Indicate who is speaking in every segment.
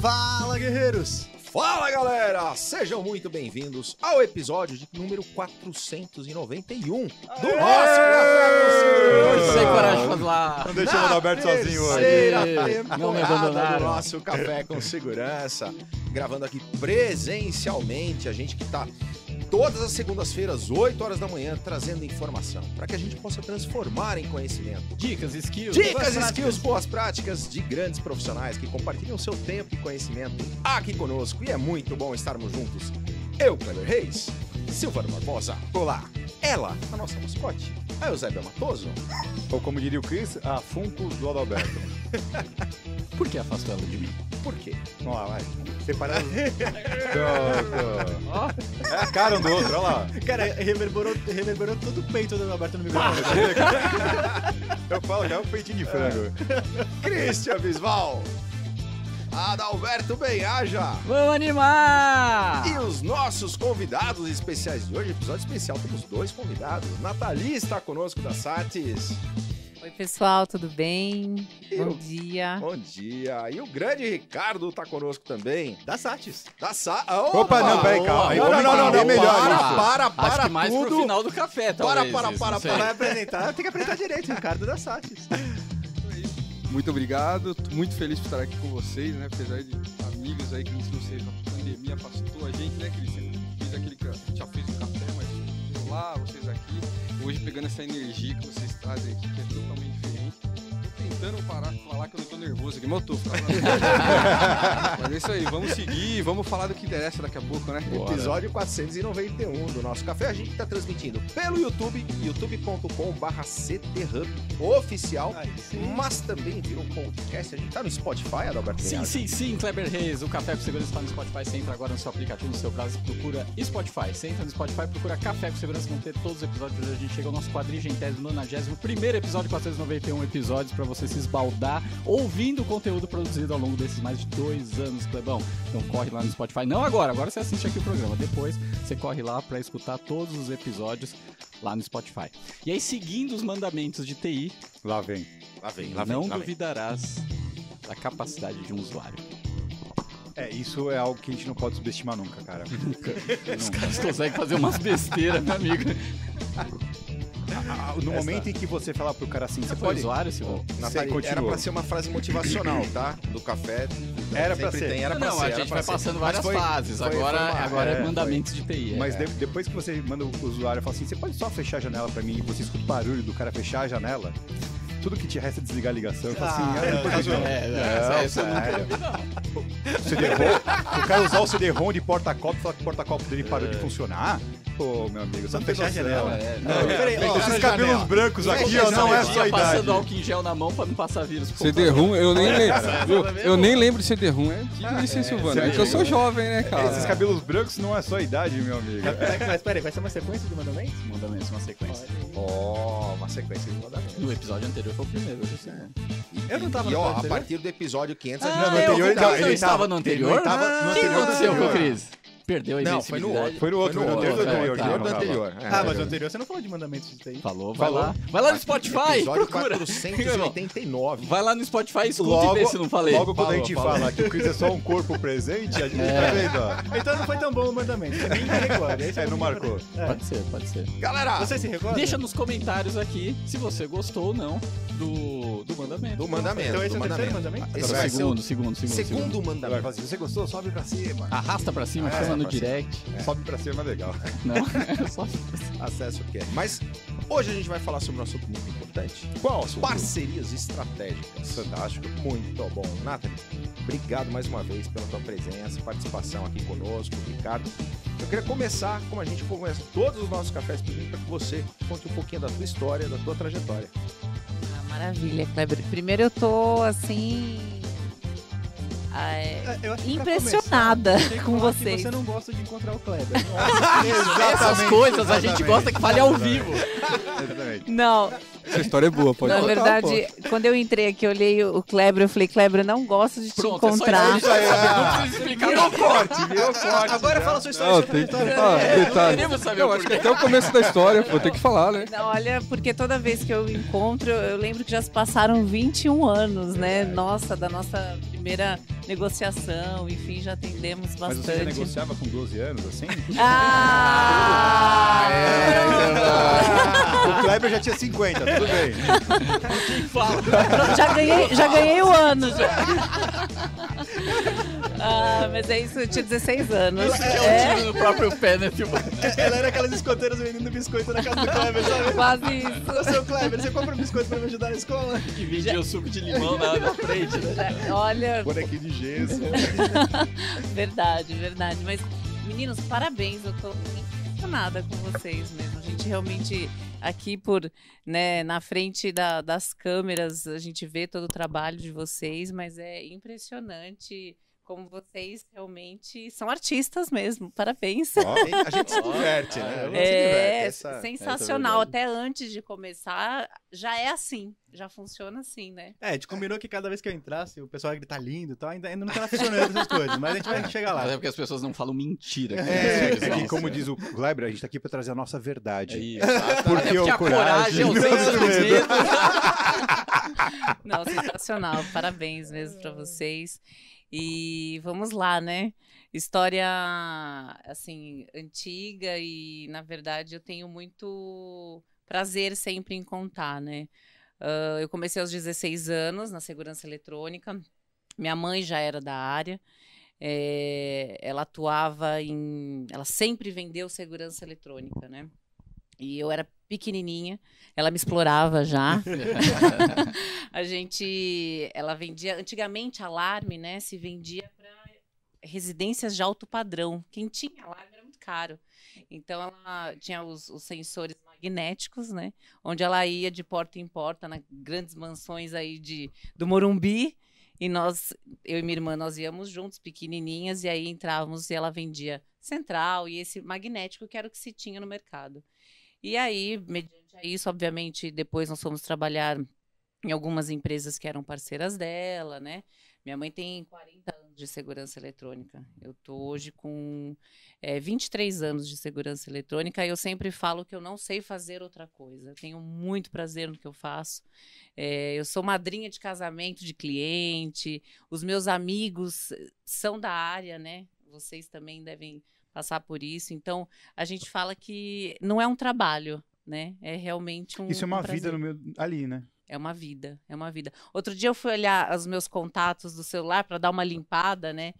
Speaker 1: Fala, guerreiros!
Speaker 2: Fala galera! Sejam muito bem-vindos ao episódio de número 491 do nosso
Speaker 3: Hoje sem coragem de falar.
Speaker 1: Não deixamos o Adalberto sozinho hoje.
Speaker 3: Não me
Speaker 2: temporada do
Speaker 3: abandonaram.
Speaker 2: nosso Café com Segurança. Gravando aqui presencialmente, a gente que tá todas as segundas-feiras, 8 horas da manhã, trazendo informação para que a gente possa transformar em conhecimento.
Speaker 3: Dicas, skills.
Speaker 2: Dicas,
Speaker 3: boas
Speaker 2: skills, boas práticas de grandes profissionais que compartilham seu tempo e conhecimento aqui conosco. E é muito bom estarmos juntos. Eu, Kleber Reis, Silvano Barbosa, olá. Ela, a nossa mascote, a Eusébia Matoso.
Speaker 1: Ou como diria o Chris, a Funko do Adalberto.
Speaker 3: Por que afastou ela de mim?
Speaker 2: Por quê?
Speaker 1: Vamos lá, vai. Separado. é a cara um do outro, olha lá.
Speaker 4: Cara, reverberou, reverberou todo o peito do Alberto no microfone.
Speaker 1: Eu falo, já é um peitinho de frango.
Speaker 2: Christian Bisval. Adalberto Benhaja.
Speaker 3: Vamos animar!
Speaker 2: E os nossos convidados especiais de hoje, episódio especial, temos dois convidados. Nathalie está conosco da Satis.
Speaker 5: Oi, pessoal, tudo bem?
Speaker 2: Eu.
Speaker 5: Bom dia.
Speaker 2: Bom dia. E o grande Ricardo está conosco também.
Speaker 4: Da Satis.
Speaker 2: Da Sa...
Speaker 1: Opa, não, peraí, calma.
Speaker 2: Não, não, não, não, não,
Speaker 1: melhor
Speaker 2: para,
Speaker 1: isso.
Speaker 2: para, para,
Speaker 3: Acho que mais
Speaker 2: tudo.
Speaker 3: pro final do café,
Speaker 2: Para,
Speaker 3: talvez.
Speaker 2: para, para,
Speaker 3: sei.
Speaker 4: Vai apresentar, tem que apresentar direito, Ricardo da Satis.
Speaker 6: Muito obrigado, tô muito feliz por estar aqui com vocês, né? Apesar de amigos aí que não sei, a pandemia afastou a gente, né, Cristian? Fiz aquele que já fez o café, mas lá, vocês aqui. Hoje pegando essa energia que vocês trazem aqui, que é totalmente diferente. Tentando parar de falar que eu não tô nervoso aqui, mas eu tô. mas é isso aí, vamos seguir, vamos falar do que interessa daqui a pouco, né?
Speaker 3: Bora.
Speaker 2: Episódio 491 do nosso café. A gente está transmitindo pelo YouTube, youtube.com.br cthub oficial,
Speaker 4: Aí
Speaker 2: mas também virou podcast. A gente tá no Spotify, Adalberto
Speaker 3: Sim, sim, sim, Kleber Reis. O Café com Segurança está no Spotify. Você entra agora no seu aplicativo, no seu browser, procura Spotify. Você entra no Spotify, procura Café com Segurança. Vão ter todos os episódios. Hoje a gente chega ao nosso quadrigentésimo, nonagésimo primeiro episódio, 491 episódios, para você se esbaldar ouvindo o conteúdo produzido ao longo desses mais de dois anos, Clebão. Então corre lá no Spotify. Não agora, agora você assiste aqui o programa. Depois você corre lá para escutar todos os episódios lá no Spotify. E aí, seguindo os mandamentos de TI,
Speaker 1: Lá vem.
Speaker 2: Lá vem, lá vem,
Speaker 3: não
Speaker 2: lá vem.
Speaker 3: duvidarás da capacidade de um usuário.
Speaker 1: É, isso é algo que a gente não pode subestimar nunca, cara.
Speaker 3: Os caras conseguem fazer umas besteiras, meu amigo.
Speaker 1: Ah, No momento em que você fala pro cara assim, você pode...
Speaker 3: usuário?
Speaker 2: Nathalie,
Speaker 1: continua.
Speaker 2: era pra ser uma frase motivacional, tá? Do café.
Speaker 1: Era pra ser.
Speaker 2: Tem, era pra
Speaker 3: não,
Speaker 2: ser,
Speaker 3: a gente vai
Speaker 2: ser.
Speaker 3: passando várias
Speaker 2: foi-
Speaker 3: fases.
Speaker 2: foi-
Speaker 3: agora
Speaker 2: foi uma-
Speaker 3: agora é,
Speaker 1: é,
Speaker 3: mandamentos de TI.
Speaker 1: Mas
Speaker 3: é.
Speaker 1: de- depois que você manda o usuário e fala assim, você pode só fechar a janela pra mim e você escuta o barulho do cara fechar a janela, tudo que te resta é desligar a ligação. Fala assim,
Speaker 4: Ah,
Speaker 1: eu jogo.
Speaker 3: É,
Speaker 1: Não,
Speaker 3: essa, essa eu não não.
Speaker 1: CD-ROM, o cara usar o CD-ROM de porta-copo e falar que o porta-copo dele parou de funcionar. Pô, meu amigo, você
Speaker 4: Só
Speaker 1: não
Speaker 4: fechar a janela.
Speaker 3: É,
Speaker 4: Não, peraí, ó,
Speaker 1: Esses cabelos
Speaker 4: janela.
Speaker 1: brancos aqui, ó,
Speaker 2: a
Speaker 1: não é
Speaker 2: janela.
Speaker 1: só a idade.
Speaker 3: passando álcool em gel na mão pra não passar vírus.
Speaker 6: CD-ROM, eu nem lembro.
Speaker 3: Cara,
Speaker 6: Eu nem lembro de CD-ROM. É antigo isso, hein, Silvano? É que eu sou jovem, né, cara?
Speaker 1: Esses cabelos brancos não é só a idade, meu amigo.
Speaker 4: Mas, peraí, vai ser uma sequência de mandamentos?
Speaker 3: Mandamentos, uma sequência.
Speaker 2: Ó, uma sequência de mandamentos.
Speaker 3: No episódio anterior foi o primeiro, hoje é o segundo.
Speaker 4: Eu não tava
Speaker 2: E
Speaker 4: no
Speaker 2: ó, a partir do episódio 500 a
Speaker 3: Ah,
Speaker 2: gente...
Speaker 1: Não, no
Speaker 3: eu-
Speaker 1: anterior
Speaker 3: o
Speaker 1: ele
Speaker 3: não
Speaker 1: ele
Speaker 3: estava
Speaker 1: tava-
Speaker 3: no
Speaker 1: ele
Speaker 3: anterior?
Speaker 1: não tava no
Speaker 3: O que
Speaker 1: anterior do
Speaker 3: aconteceu com o. Cris? Perdeu a
Speaker 2: Não, foi no outro.
Speaker 1: Foi no outro,
Speaker 2: Foi no
Speaker 1: anterior
Speaker 3: outro, é,
Speaker 2: é.
Speaker 4: Ah, mas o anterior você não falou de mandamentos disso aí.
Speaker 3: Falou, vai
Speaker 1: Falou.
Speaker 3: lá. Vai lá no Spotify,
Speaker 2: Episódio
Speaker 3: procura.
Speaker 2: 489.
Speaker 3: Vai lá no Spotify e escuta e vê se não falei.
Speaker 1: logo quando a gente
Speaker 3: falou.
Speaker 1: fala que o Chris é só um corpo presente, a gente
Speaker 3: É.
Speaker 1: tá vendo, ó.
Speaker 4: Então não foi tão bom o mandamento. Ninguém me recorda. Esse
Speaker 1: É,
Speaker 4: eu
Speaker 1: não marcou.
Speaker 4: É.
Speaker 3: Pode ser, pode ser.
Speaker 2: Galera,
Speaker 4: Você se recorda?
Speaker 3: Deixa nos comentários aqui se você gostou ou não do, do mandamento.
Speaker 2: do mandamento.
Speaker 4: Então esse é o terceiro
Speaker 2: mandamento. Esse ser o
Speaker 3: segundo, segundo, segundo,
Speaker 2: segundo mandamento.
Speaker 1: se você gostou, sobe pra cima.
Speaker 3: Arrasta pra cima,
Speaker 2: É,
Speaker 3: chama no direct.
Speaker 1: Sobe pra cima é legal.
Speaker 3: Não, é só...
Speaker 2: Acesso o que é. Mas hoje a gente vai falar sobre um assunto muito importante.
Speaker 1: Qual assunto?
Speaker 2: Parcerias estratégicas.
Speaker 1: Fantástico.
Speaker 2: Muito bom. Nathalie, obrigado mais uma vez pela tua presença, participação aqui conosco, Ricardo. Eu queria começar, como a gente começa todos os nossos cafés, pedindo para que você conte um pouquinho da tua história, da tua trajetória.
Speaker 5: Ah, maravilha, Kleber. Primeiro eu tô assim. Impressionada
Speaker 4: começar, tem que
Speaker 5: com
Speaker 4: falar que
Speaker 5: vocês.
Speaker 4: Você não gosta de encontrar o Kleber.
Speaker 3: Essas coisas a gente gosta que fale ao vivo.
Speaker 1: Exatamente.
Speaker 5: Não,
Speaker 6: Essa história é boa, pode
Speaker 5: na
Speaker 6: contar,
Speaker 5: verdade, quando eu entrei aqui, eu olhei o Kleber, eu falei, Kleber, eu não gosto de te
Speaker 3: Pronto, é só
Speaker 5: encontrar.
Speaker 3: isso aí. Não precisa explicar
Speaker 1: Virou corte, virou corte.
Speaker 4: Agora
Speaker 1: já.
Speaker 4: fala a sua história.
Speaker 6: Não, tem que ah,
Speaker 3: É,
Speaker 6: detalhe.
Speaker 3: queremos saber
Speaker 6: Não, acho que até o começo da história, vou ter que falar, né?
Speaker 5: Não, olha, porque toda vez que eu encontro, eu lembro que já se passaram 21 anos, né? Nossa, da nossa primeira negociação, enfim, já atendemos
Speaker 1: Mas você já
Speaker 5: bastante.
Speaker 1: negociava com 12 anos, assim?
Speaker 5: Ah!
Speaker 1: o Kleber já tinha 50, tudo bem.
Speaker 5: já ganhei, já ganhei o ano já. Ah, mas é isso, eu tinha 16 anos.
Speaker 3: Que é um
Speaker 5: É,
Speaker 3: tiro no próprio pé, né? Tipo,
Speaker 4: Ela era aquelas escoteiras vendendo biscoito na casa do Kleber, sabe?
Speaker 5: quase isso.
Speaker 4: Ô, seu Kleber, você compra um biscoito pra me ajudar na escola?
Speaker 3: que vendia o suco de limão na, na frente, né?
Speaker 5: Já- Olha,
Speaker 1: Bonequinho de gesso.
Speaker 5: verdade, verdade. Mas, meninos, parabéns, eu tô impressionada com vocês mesmo. A gente realmente, aqui por, né, na frente da- das câmeras, a gente vê todo o trabalho de vocês, mas é impressionante como vocês realmente são artistas mesmo. Parabéns.
Speaker 2: Ó, a gente se diverte, né? A gente se diverte.
Speaker 5: É,
Speaker 2: Essa-
Speaker 5: sensacional.
Speaker 3: essa é
Speaker 5: Até antes de começar, já é assim. Já funciona assim, né?
Speaker 4: É, a gente combinou que cada vez que eu entrasse, o pessoal ia gritar lindo e tal. Ainda, ainda não tá funcionando essas coisas, mas a gente vai chegar
Speaker 3: Mas é
Speaker 4: lá.
Speaker 3: porque as pessoas não falam mentira.
Speaker 1: É, é que, como diz o Kleber, a gente tá aqui pra trazer a nossa
Speaker 3: É
Speaker 1: verdade.
Speaker 3: isso.
Speaker 1: Porque
Speaker 3: é porque a coragem é o
Speaker 1: coragem-
Speaker 3: senso do medo.
Speaker 5: Não, sensacional. Parabéns mesmo pra vocês. E vamos lá, né? História, assim, antiga e, na verdade, eu tenho muito prazer sempre em contar, né? Ah, eu comecei aos 16 anos na segurança eletrônica. Minha mãe já era da área. Eh, ela atuava em. Ela sempre vendeu segurança eletrônica, né? E eu era pequenininha. Ela me explorava já. a gente, ela vendia, antigamente alarme, né, se vendia para residências de alto padrão. Quem tinha alarme era muito caro. Então ela tinha os, os sensores magnéticos, né, onde ela ia de porta em porta nas grandes mansões aí de do Morumbi. E nós, eu e minha irmã, nós íamos juntos, pequenininhas, e aí entrávamos e ela vendia central e esse magnético que era o que se tinha no mercado. E aí, mediante isso, obviamente, depois nós fomos trabalhar em algumas empresas que eram parceiras dela, né? Minha mãe tem 40 anos de segurança eletrônica. Eu tô hoje com é, 23 anos de segurança eletrônica e eu sempre falo que eu não sei fazer outra coisa. Eu tenho muito prazer no que eu faço. É, eu sou madrinha de casamento de cliente. Os meus amigos eh, são da área, né? Vocês também devem passar por isso. Então, a gente fala que não é um trabalho, né? É realmente um
Speaker 1: Isso é uma
Speaker 5: um
Speaker 1: vida no meu, ali, né?
Speaker 5: É uma vida, é uma vida. Outro dia eu fui olhar os meus contatos do celular para dar uma limpada, né?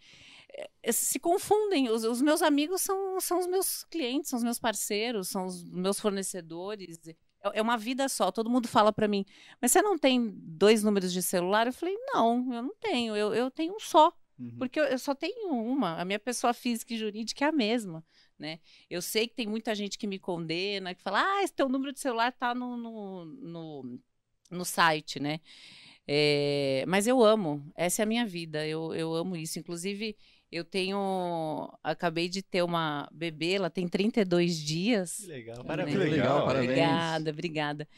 Speaker 5: Eh, Se confundem. Os, os meus amigos são, são os meus clientes, são os meus parceiros, são os meus fornecedores. É é uma vida só. Todo mundo fala para mim, mas você não tem dois números de celular? Eu falei, não, eu não tenho. Eu, eu tenho um só.
Speaker 1: Uhum.
Speaker 5: Porque eu, eu só tenho uma. A minha pessoa física e jurídica é a mesma, né? Eu sei que tem muita gente que me condena, que fala, ah, esse teu número de celular tá no, no, no, no site, né? É, mas eu amo, essa é a minha vida, eu, eu amo isso. Inclusive, eu tenho. Acabei de ter uma bebê, ela tem 32 dias.
Speaker 4: Que legal,
Speaker 5: Também.
Speaker 4: parabéns.
Speaker 1: Que legal,
Speaker 3: parabéns.
Speaker 5: Obrigada, obrigada.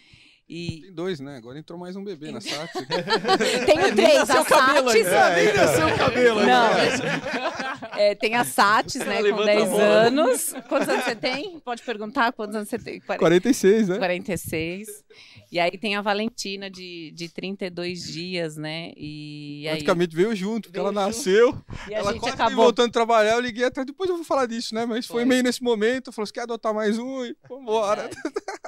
Speaker 5: E
Speaker 6: Tem dois, né? Agora entrou mais um bebê na SAT.
Speaker 5: tenho três, a Sates.
Speaker 1: É, então.
Speaker 4: Seu cabelo,
Speaker 5: Não.
Speaker 4: né?
Speaker 5: É, tem a Sates, né, com
Speaker 3: levanta a
Speaker 5: 10
Speaker 3: bola.
Speaker 5: anos. Quantos anos você tem? Pode perguntar quantos anos você tem?
Speaker 6: 46, né?
Speaker 5: 46. E aí tem a Valentina de, de 32 dias, né? E aí
Speaker 6: Praticamente veio junto, porque
Speaker 5: Veio
Speaker 6: ela
Speaker 5: junto.
Speaker 6: nasceu.
Speaker 5: e a
Speaker 6: ela
Speaker 5: gente
Speaker 6: quase
Speaker 5: acabou.
Speaker 6: voltando a trabalhar, eu liguei atrás, depois eu vou falar disso, né? Mas foi,
Speaker 5: Foi.
Speaker 6: meio nesse momento, falou, você quer adotar mais um? E vambora.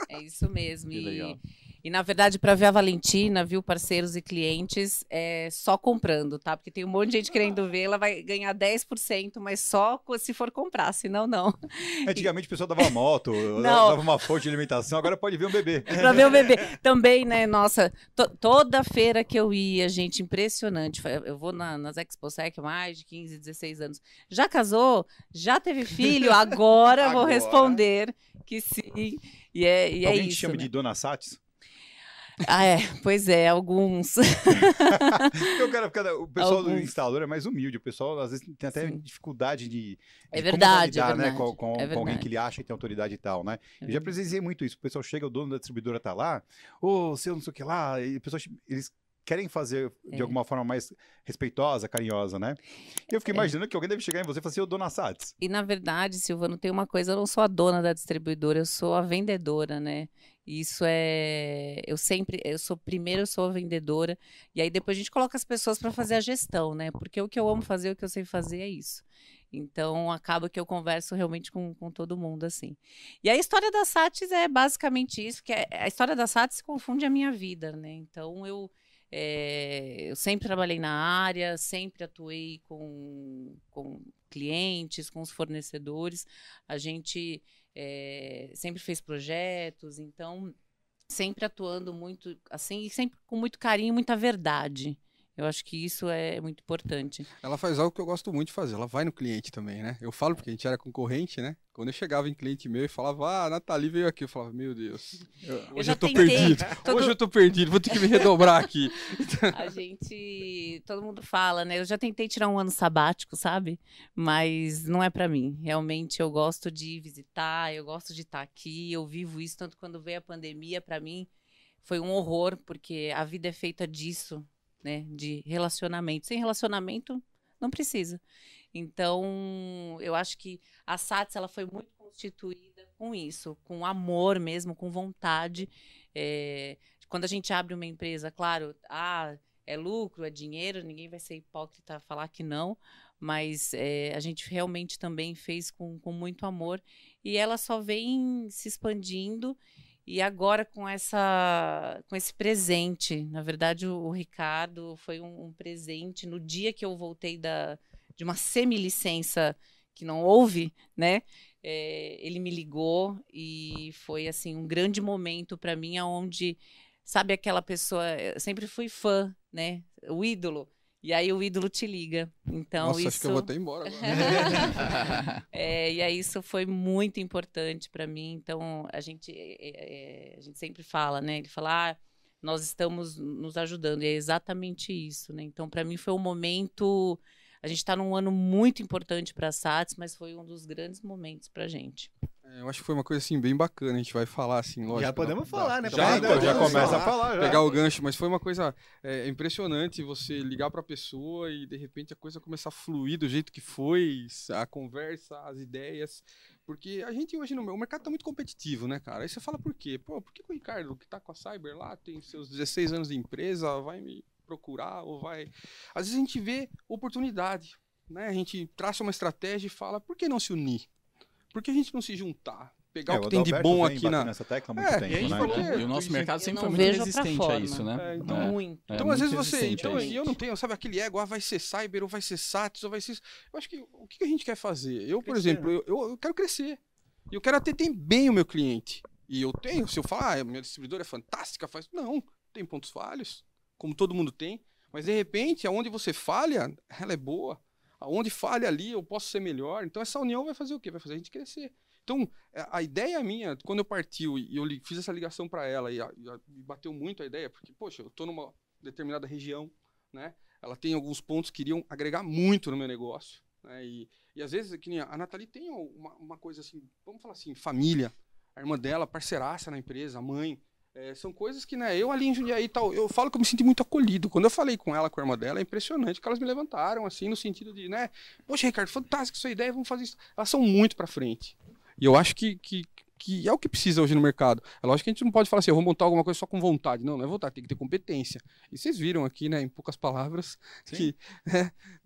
Speaker 5: É isso mesmo.
Speaker 3: Que
Speaker 5: e,
Speaker 3: legal.
Speaker 5: E na verdade, para ver a Valentina, viu, parceiros e clientes, é só comprando, tá? Porque tem um monte de gente querendo ver, ela vai ganhar 10%, mas só se for comprar, senão não.
Speaker 1: Antigamente o pessoal dava moto, dava uma fonte de alimentação, agora pode ver um bebê.
Speaker 5: pra ver o bebê. Também, né, nossa, to- toda feira que eu ia, gente, impressionante. Eu vou na, nas ExpoSec mais de 15, 16 anos. Já casou? Já teve filho? Agora, vou
Speaker 2: Agora.
Speaker 5: responder que sim. E é, e é
Speaker 1: Alguém te
Speaker 5: isso.
Speaker 1: chama
Speaker 5: né?
Speaker 1: de Dona Sates?
Speaker 5: Ah, é, pois é, alguns.
Speaker 1: O, cara, o pessoal do
Speaker 5: Alguns.
Speaker 1: instalador é mais humilde. O pessoal às vezes tem até
Speaker 5: Sim.
Speaker 1: dificuldade de, de
Speaker 5: É verdade, é
Speaker 1: validar, né,
Speaker 5: verdade,
Speaker 1: com, com-
Speaker 5: é
Speaker 1: com alguém que ele acha que tem autoridade e tal, né?
Speaker 5: É
Speaker 1: Eu já
Speaker 5: verdade.
Speaker 1: presenciei muito isso. O pessoal chega, o dono da distribuidora tá lá, ô, seu não sei o que lá, e o pessoal, eles querem fazer de
Speaker 5: É.
Speaker 1: alguma forma mais respeitosa, carinhosa, né? E eu fiquei
Speaker 5: É.
Speaker 1: imaginando que alguém deve chegar em você e falar assim, ô dona Sats.
Speaker 5: E na verdade, Silvano, tem uma coisa, eu não sou a dona da distribuidora, eu sou a vendedora, né? Isso é, eu sempre, eu sou primeiro eu sou a vendedora e aí depois a gente coloca as pessoas para fazer a gestão, né? Porque o que eu amo fazer, o que eu sei fazer é isso. Então acaba que eu converso realmente com, com todo mundo assim. E a história da Satis é basicamente isso, que é, a história da Satis confunde a minha vida, né? Então eu é, eu sempre trabalhei na área, sempre atuei com, com clientes, com os fornecedores. A gente é, sempre fez projetos, então sempre atuando muito assim e sempre com muito carinho, muita verdade. Eu acho que isso é muito importante.
Speaker 6: Ela faz algo que eu gosto muito de fazer. Ela vai no cliente também, né? Eu falo porque a gente era concorrente, né? Quando eu chegava em cliente meu e falava, ah, a Nathalie veio aqui, eu falava, meu Deus, hoje
Speaker 5: já
Speaker 6: eu tô
Speaker 5: tentei
Speaker 6: perdido.
Speaker 5: todo-
Speaker 6: Hoje eu tô perdido, vou ter que me redobrar aqui.
Speaker 5: A gente, todo mundo fala, né? Eu já tentei tirar um ano sabático, sabe? Mas não é pra mim. Realmente eu gosto de visitar, eu gosto de estar aqui, eu vivo isso tanto quando veio a pandemia, pra mim foi um horror, porque a vida é feita disso, né? De relacionamento. Sem relacionamento não precisa. Então, eu acho que a SATS ela foi muito constituída com isso, com amor mesmo, com vontade. É, quando a gente abre uma empresa, claro, ah, é lucro, é dinheiro, ninguém vai ser hipócrita a falar que não, mas é, a gente realmente também fez com, com muito amor e ela só vem se expandindo e agora com essa com esse presente, na verdade o, o Ricardo foi um, um presente no dia que eu voltei da de uma semi-licença que não houve, né? É, ele me ligou e foi assim um grande momento para mim, aonde sabe aquela pessoa, eu sempre fui fã, né? O ídolo. E aí o ídolo te liga. Então
Speaker 6: Nossa,
Speaker 5: isso
Speaker 6: acho que eu vou até embora agora.
Speaker 5: é, e aí isso foi muito importante para mim. Então a gente é, é, a gente sempre fala, né? Ele fala, ah, nós estamos nos ajudando. E é exatamente isso, né? Então para mim foi um momento. A gente está num ano muito importante para a SATS, mas foi um dos grandes momentos para a gente.
Speaker 6: É, eu acho que foi uma coisa assim bem bacana, a gente vai falar assim, lógico.
Speaker 4: Já podemos falar, né?
Speaker 6: Já, já
Speaker 4: podemos
Speaker 1: começa a falar. Já.
Speaker 6: pegar o gancho, mas foi uma coisa é, impressionante você ligar pra pessoa e de repente a coisa começar a fluir do jeito que foi, a conversa, as ideias. Porque a gente hoje no o mercado tá muito competitivo, né, cara? Aí você fala por quê? Pô, por que que o Ricardo, que tá com a Cyber lá, tem seus 16 anos de empresa, vai me procurar ou vai. Às vezes a gente vê oportunidade, né? A gente traça uma estratégia e fala, por que não se unir? Por que a gente não se juntar? Pegar
Speaker 1: É,
Speaker 6: o que tem de bom
Speaker 1: vem
Speaker 6: aqui na.
Speaker 1: nessa tecla há muito
Speaker 6: É,
Speaker 1: tempo,
Speaker 6: e
Speaker 1: né? Então,
Speaker 3: E o nosso mercado sempre
Speaker 5: não
Speaker 3: foi muito resistente a isso, né?
Speaker 6: É, então-
Speaker 3: É.
Speaker 5: Muito.
Speaker 3: É
Speaker 6: Então, às vezes você. Então, e eu não tenho, sabe, aquele ego, ah, vai ser cyber, ou vai ser SATS, ou vai ser. isso. Eu acho que o que a gente quer fazer? Eu, por exemplo, eu, eu, eu quero crescer. E eu quero atender bem o meu cliente. E eu tenho, se eu falar, ah, minha distribuidora é fantástica, faz. Não, tem pontos falhos, como todo mundo tem. Mas de repente, aonde você falha, ela é boa. Aonde falha ali, eu posso ser melhor. Então essa união vai fazer o quê? Vai fazer a gente crescer. Então, a a ideia minha, quando eu partiu e eu fiz essa ligação para ela, e, a- e a- bateu muito a ideia, porque, poxa, eu tô numa determinada região, né? Ela tem alguns pontos que iriam agregar muito no meu negócio, né? E, e às vezes, que a Nathalie tem uma, uma coisa assim, vamos falar assim, família, a irmã dela, parceiraça na empresa, a mãe. É, são coisas que, né, eu ali em Jundiaí tal, eu falo que eu me sinto muito acolhido. Quando eu falei com ela, com a irmã dela, é impressionante que elas me levantaram, assim, no sentido de, né, poxa, Ricardo, fantástico sua ideia, vamos fazer isso. Elas são muito pra frente. E eu acho que, que, que é o que precisa hoje no mercado. É lógico que a gente não pode falar assim, eu vou montar alguma coisa só com vontade. Não, não é vontade, tem que ter competência. E vocês viram aqui, né, em poucas palavras, que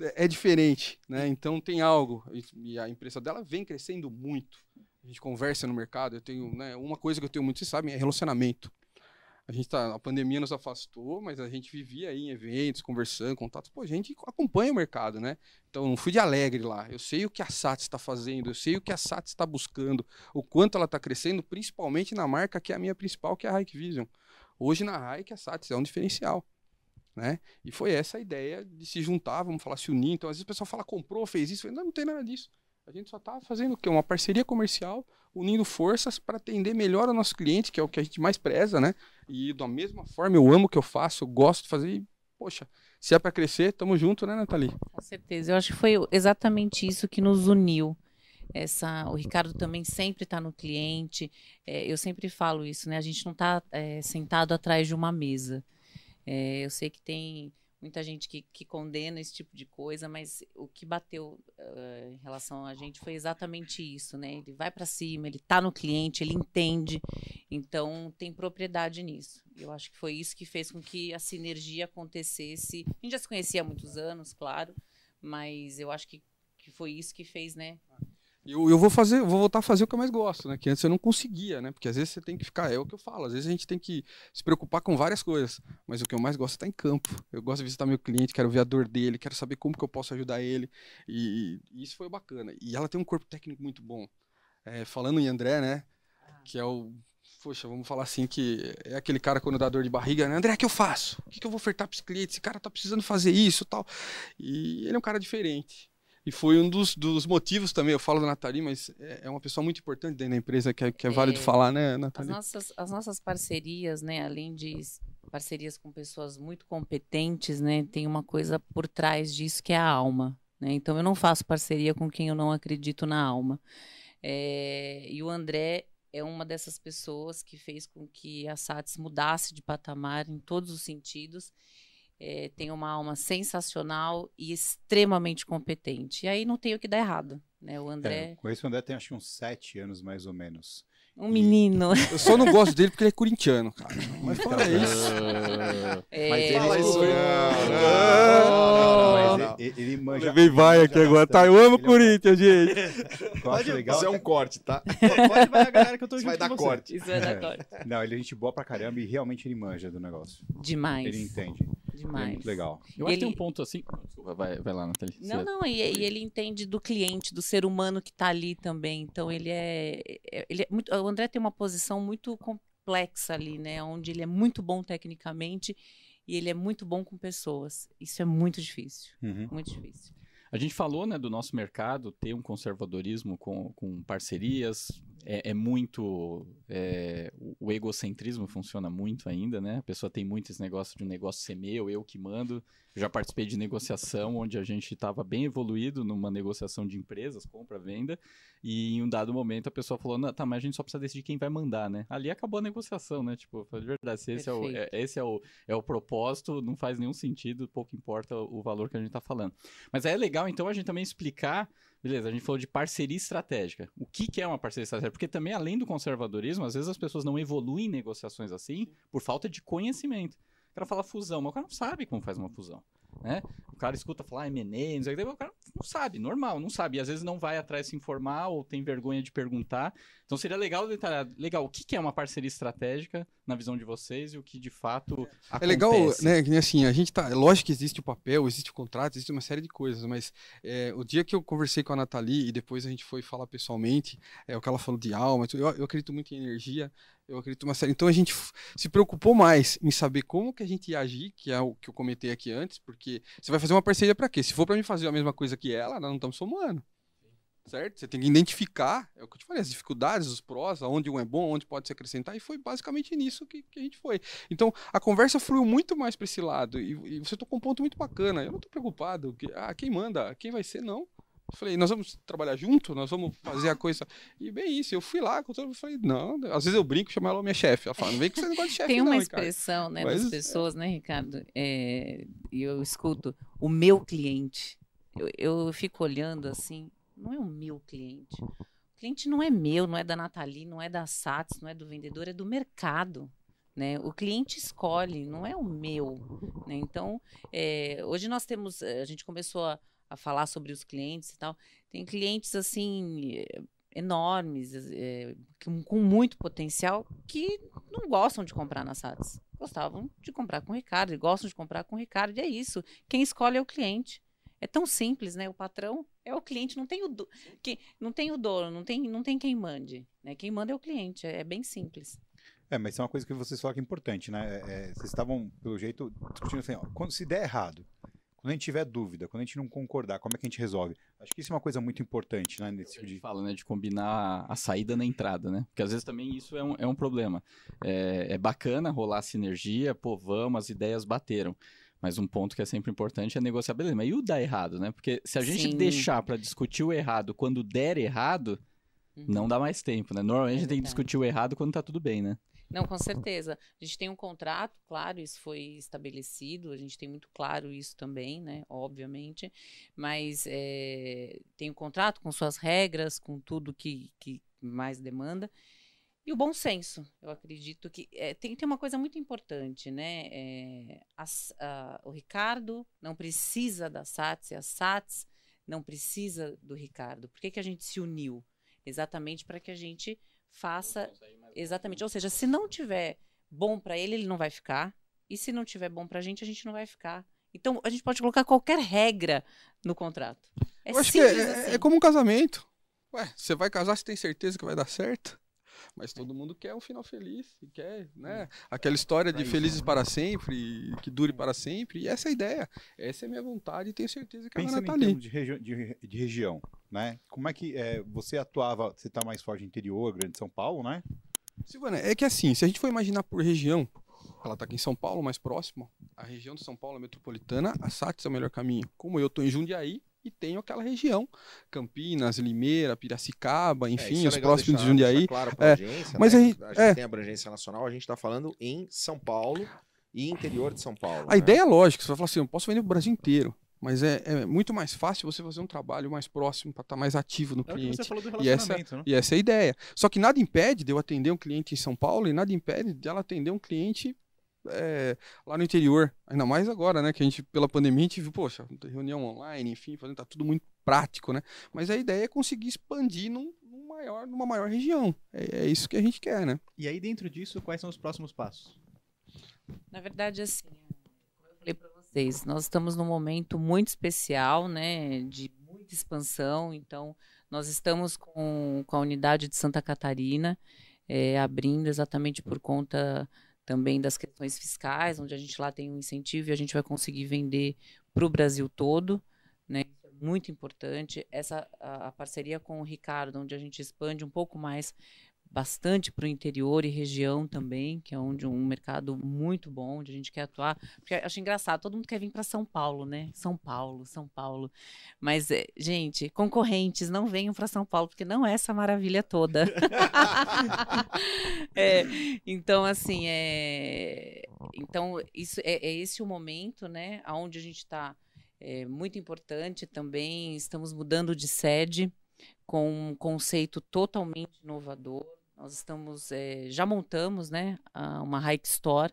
Speaker 6: é, é diferente, né? Então tem algo. E- E a empresa dela vem crescendo muito. A gente conversa no mercado, eu tenho, né, uma coisa que eu tenho muito, vocês sabem, é relacionamento. A gente tá, a pandemia nos afastou, mas a gente vivia aí em eventos, conversando, contatos. Pô, a gente acompanha o mercado, né? Então, não fui de alegre lá. Eu sei o que a SATS está fazendo, eu sei o que a SATS está buscando, o quanto ela está crescendo, principalmente na marca que é a minha principal, que é a Hike Vision. Hoje na Hike, a SATS é um diferencial. Né? E foi essa a ideia de se juntar, vamos falar, se unir. Então, às vezes o pessoal fala, comprou, fez isso. Falei, não, não tem nada disso. A gente só está fazendo o quê? Uma parceria comercial, unindo forças para atender melhor o nosso cliente, que é o que a gente mais preza, né? E da mesma forma, eu amo o que eu faço, eu gosto de fazer. E, poxa, se é para crescer, tamo junto, né, Nathalie?
Speaker 5: Com certeza. Eu acho que foi exatamente isso que nos uniu. Essa, o Ricardo também sempre está no cliente. É, eu sempre falo isso, né? A gente não está sentado atrás de uma mesa. É, eu sei que tem muita gente que, que condena esse tipo de coisa, mas o que bateu eh, em relação a gente foi exatamente isso, né? Ele vai para cima, ele tá no cliente, ele entende, então tem propriedade nisso. Eu acho que foi isso que fez com que a sinergia acontecesse. A gente já se conhecia há muitos anos, claro, mas eu acho que, que foi isso que fez, né?
Speaker 6: Eu, eu vou fazer, eu vou voltar a fazer o que eu mais gosto, né? Que antes eu não conseguia, né? Porque às vezes você tem que ficar, é o que eu falo, às vezes a gente tem que se preocupar com várias coisas, mas o que eu mais gosto é estar em campo. Eu gosto de visitar meu cliente, quero ver a dor dele, quero saber como que eu posso ajudar ele. E, e isso foi bacana. E ela tem um corpo técnico muito bom. É, falando em André, né? Que é o. Poxa, vamos falar assim que é aquele cara quando dá dor de barriga, né? André, o que eu faço? O que, eu vou ofertar para esse cliente? Esse cara tá precisando fazer isso tal. E ele é um cara diferente. E foi um dos, dos motivos também, eu falo da Nathalie, mas é, é uma pessoa muito importante dentro da empresa, que é, que é válido
Speaker 5: É,
Speaker 6: falar, né,
Speaker 5: As
Speaker 6: Nathalie?
Speaker 5: nossas, as nossas parcerias, né, além de parcerias com pessoas muito competentes, né, tem uma coisa por trás disso que é a alma. Né? Então eu não faço parceria com quem eu não acredito na alma. É, e o André é uma dessas pessoas que fez com que a SATS mudasse de patamar em todos os sentidos. É, tem uma alma sensacional e extremamente competente. E aí não tem o que dar errado. Né? O
Speaker 1: É,
Speaker 5: André,
Speaker 1: eu conheço o André tem acho que uns sete anos, mais ou menos.
Speaker 5: Um menino.
Speaker 6: Eu só não gosto dele porque ele é corintiano, cara. Mas fora
Speaker 1: Então,
Speaker 6: isso.
Speaker 5: É,
Speaker 1: Mas ele
Speaker 2: Fala isso,
Speaker 1: Não,
Speaker 2: não,
Speaker 1: mas
Speaker 2: não.
Speaker 1: ele, ele manja.
Speaker 6: Levei vai
Speaker 1: ele
Speaker 6: aqui agora, tá? Eu amo o
Speaker 1: Ele é
Speaker 6: Corinthians, gente.
Speaker 1: acho legal.
Speaker 2: Isso é um corte, tá?
Speaker 4: Pode vai a galera que eu tô
Speaker 2: Isso
Speaker 4: junto
Speaker 2: vai dar
Speaker 4: com você.
Speaker 2: corte.
Speaker 5: Isso é da
Speaker 1: É.
Speaker 5: corte.
Speaker 1: Não, ele é gente boa pra caramba e realmente ele manja do negócio.
Speaker 5: Demais.
Speaker 1: Ele entende. Ele é
Speaker 5: Demais.
Speaker 1: muito legal.
Speaker 3: Eu acho que tem
Speaker 5: Ele-
Speaker 3: um ponto assim. Desculpa, vai, vai lá, Nathalie.
Speaker 5: Não,
Speaker 3: Você-
Speaker 5: não, e, e ele entende do cliente, do ser humano que está ali também. Então ele é, é- ele é muito, o André tem uma posição muito complexa ali, né? Onde ele é muito bom tecnicamente e ele é muito bom com pessoas. Isso é muito difícil,
Speaker 1: Uhum.
Speaker 5: muito difícil.
Speaker 3: A gente falou né, do nosso mercado ter um conservadorismo com, com parcerias. É, é muito. é, o, egocentrismo funciona muito ainda, né? A pessoa tem muito esse negócio de um negócio ser meu, eu que mando. Eu já participei de negociação onde a gente estava bem evoluído numa negociação de empresas, compra, venda, e em um dado momento a pessoa falou: Não, tá, mas a gente só precisa decidir quem vai mandar, né? Ali acabou a negociação, né? Tipo, eu falei, de verdade, se esse, é o, é- esse é, o, é o propósito, não faz nenhum sentido, pouco importa o, valor que a gente tá falando. Mas é legal, então, a gente também explicar. Beleza, a gente falou de parceria estratégica. O que, que é uma parceria estratégica? Porque também, além do conservadorismo, às vezes as pessoas não evoluem em negociações assim por falta de conhecimento. O cara fala fusão, mas o cara não sabe como faz uma fusão. Né? O cara escuta falar M&A, não sei o que, o cara não sabe, normal, não sabe. E às vezes não vai atrás se informar ou tem vergonha de perguntar. Então seria legal detalhar, legal, o que, é uma parceria estratégica na visão de vocês e o que de fato
Speaker 6: É legal,
Speaker 3: acontece.
Speaker 6: né? Que nem assim, a gente tá. é Lógico que existe o papel, existe o contrato, existe uma série de coisas, mas é, o dia que eu conversei com a Nathalie e depois a gente foi falar pessoalmente, é o que ela falou de alma, eu, eu acredito muito em energia, eu acredito uma série. Então a gente se preocupou mais em saber como que a gente ia agir, que é o que eu comentei aqui antes, porque você vai fazer uma parceria pra quê? Se for pra mim fazer a mesma coisa que ela, nós não estamos somando. Certo? Você tem que identificar, é o que eu te falei, as dificuldades, os prós, aonde um é bom, onde pode se acrescentar, e foi basicamente nisso que, que a gente foi. Então, a conversa fluiu muito mais para esse lado. E, e você tocou um ponto muito bacana. Eu não tô preocupado. Que, ah, quem manda? Quem vai ser? Não. Eu falei, nós vamos trabalhar junto? Nós vamos fazer a coisa. E bem isso, eu fui lá, eu falei, não. Às vezes eu brinco, chamo ela minha chefe. Ela fala, não vem com esse negócio de chefe,
Speaker 5: Tem
Speaker 6: não,
Speaker 5: uma
Speaker 6: Ricardo.
Speaker 5: expressão né,
Speaker 6: Mas,
Speaker 5: das pessoas, né, Ricardo? É, E eu escuto o meu cliente. Eu, eu fico olhando assim, não é o meu cliente. O cliente não é meu, não é da Nathalie, não é da SATS, não é do vendedor, é do mercado. Né? O cliente escolhe, não é o meu. né? Então, é, hoje nós temos, eh, a gente começou a, a falar sobre os clientes e tal. Tem clientes assim enormes, eh, com, muito potencial, que não gostam de comprar na SATS. Gostavam de comprar com o Ricardo, e gostam de comprar com o Ricardo, e é isso. Quem escolhe é o cliente. É tão simples, né? O patrão é o cliente, não tem o, do, que, não tem o dono, não tem, não tem quem mande. Né? Quem manda é o cliente, é, é bem simples.
Speaker 1: É, mas isso é uma coisa que vocês falaram que é importante, né? É, é, vocês estavam, pelo jeito, discutindo assim, ó, quando se der errado, quando a gente tiver dúvida, quando a gente não concordar, como é que a gente resolve? Acho que isso é uma coisa muito importante, né? Nesse
Speaker 3: a
Speaker 1: tipo
Speaker 3: gente
Speaker 1: de...
Speaker 3: fala, né, de combinar a saída na entrada, né? Porque às vezes também isso é um, é um problema. É, é bacana rolar sinergia, pô, vamos, as ideias bateram. Mas um ponto que é sempre importante é negociar, beleza, mas e o dar errado, né? Porque se a gente
Speaker 5: Sim.
Speaker 3: deixar para discutir o errado quando der errado,
Speaker 5: Uhum.
Speaker 3: não dá mais tempo, né? Normalmente
Speaker 5: É
Speaker 3: a gente tem que discutir o errado quando tá tudo bem, né?
Speaker 5: Não, com certeza. A gente tem um contrato, claro, isso foi estabelecido, a gente tem muito claro isso também, né? Obviamente. Mas é, tem um contrato com suas regras, com tudo que, que mais demanda. E o bom senso, eu acredito que é, tem, tem uma coisa muito importante, né? É, as- a- o Ricardo não precisa da SATS e a SATS não precisa do Ricardo. Por que, que a gente se uniu? Exatamente para que a gente faça. Exatamente. Ou seja, se não tiver bom para ele, ele não vai ficar. E se não tiver bom para a gente, a gente não vai ficar. Então, a gente pode colocar qualquer regra no contrato. É
Speaker 6: Eu acho que
Speaker 5: simples
Speaker 6: é, é-
Speaker 5: assim.
Speaker 6: é como um casamento. Ué, você vai casar, você tem certeza que vai dar certo? Mas todo mundo quer um final feliz, quer, né? Aquela história de felizes
Speaker 4: né?
Speaker 6: para sempre, que dure para sempre. E essa é a ideia. Essa é a minha vontade e tenho certeza que ela
Speaker 1: Pensando
Speaker 6: tá
Speaker 1: em
Speaker 6: ali.
Speaker 1: de, regi- de, de região, né? Como é que é, você atuava, você está mais forte no interior, Grande São Paulo, né?
Speaker 6: Silvana, é que assim, se a gente for imaginar por região, ela tá aqui em São Paulo, mais próximo, a região de São Paulo metropolitana, a SATS é o melhor caminho. Como eu tô em Jundiaí e tenho aquela região, Campinas, Limeira, Piracicaba,
Speaker 2: É,
Speaker 6: enfim,
Speaker 2: é
Speaker 6: os próximos de Jundiaí.
Speaker 2: claro
Speaker 6: É,
Speaker 2: audiência,
Speaker 6: mas
Speaker 2: né, a gente
Speaker 6: é.
Speaker 2: tem abrangência nacional, a gente está falando em São Paulo e interior de São Paulo.
Speaker 6: A
Speaker 2: né?
Speaker 6: ideia é lógica, você vai falar assim, eu posso vender pro Brasil inteiro, mas é, é muito mais fácil você fazer um trabalho mais próximo para estar mais ativo no
Speaker 4: É o que
Speaker 6: cliente.
Speaker 4: você falou do
Speaker 6: E essa-
Speaker 4: relacionamento, né?
Speaker 6: E essa é a ideia. Só que nada impede de eu atender um cliente em São Paulo e nada impede de ela atender um cliente é, lá no interior. Ainda mais agora, né? Que a gente, pela pandemia, a gente viu, poxa, reunião online, enfim, fazendo, tá tudo muito prático, né? Mas a ideia é conseguir expandir num, num maior, numa maior região. É, é isso que a gente quer, né?
Speaker 4: E aí, dentro disso, quais são os próximos passos?
Speaker 5: Na verdade, assim, como eu falei para vocês, nós estamos num momento muito especial, né, de muita expansão. Então, nós estamos com, com a unidade de Santa Catarina eh, abrindo exatamente por conta também das questões fiscais, onde a gente lá tem um incentivo e a gente vai conseguir vender para o Brasil todo, né? É muito importante. Essa a, a parceria com o Ricardo, onde a gente expande um pouco mais bastante para o interior e região também, que é onde um mercado muito bom, onde a gente quer atuar. Porque acho engraçado, todo mundo quer vir para São Paulo, né? São Paulo, São Paulo. Mas, é, gente, concorrentes, não venham para São Paulo, porque não é essa maravilha toda. É, então, assim, é, então isso é, é esse o momento, né? Onde a gente está é muito importante também. Estamos mudando de sede com um conceito totalmente inovador. Nós estamos é, já montamos, né, a- uma Hike Store.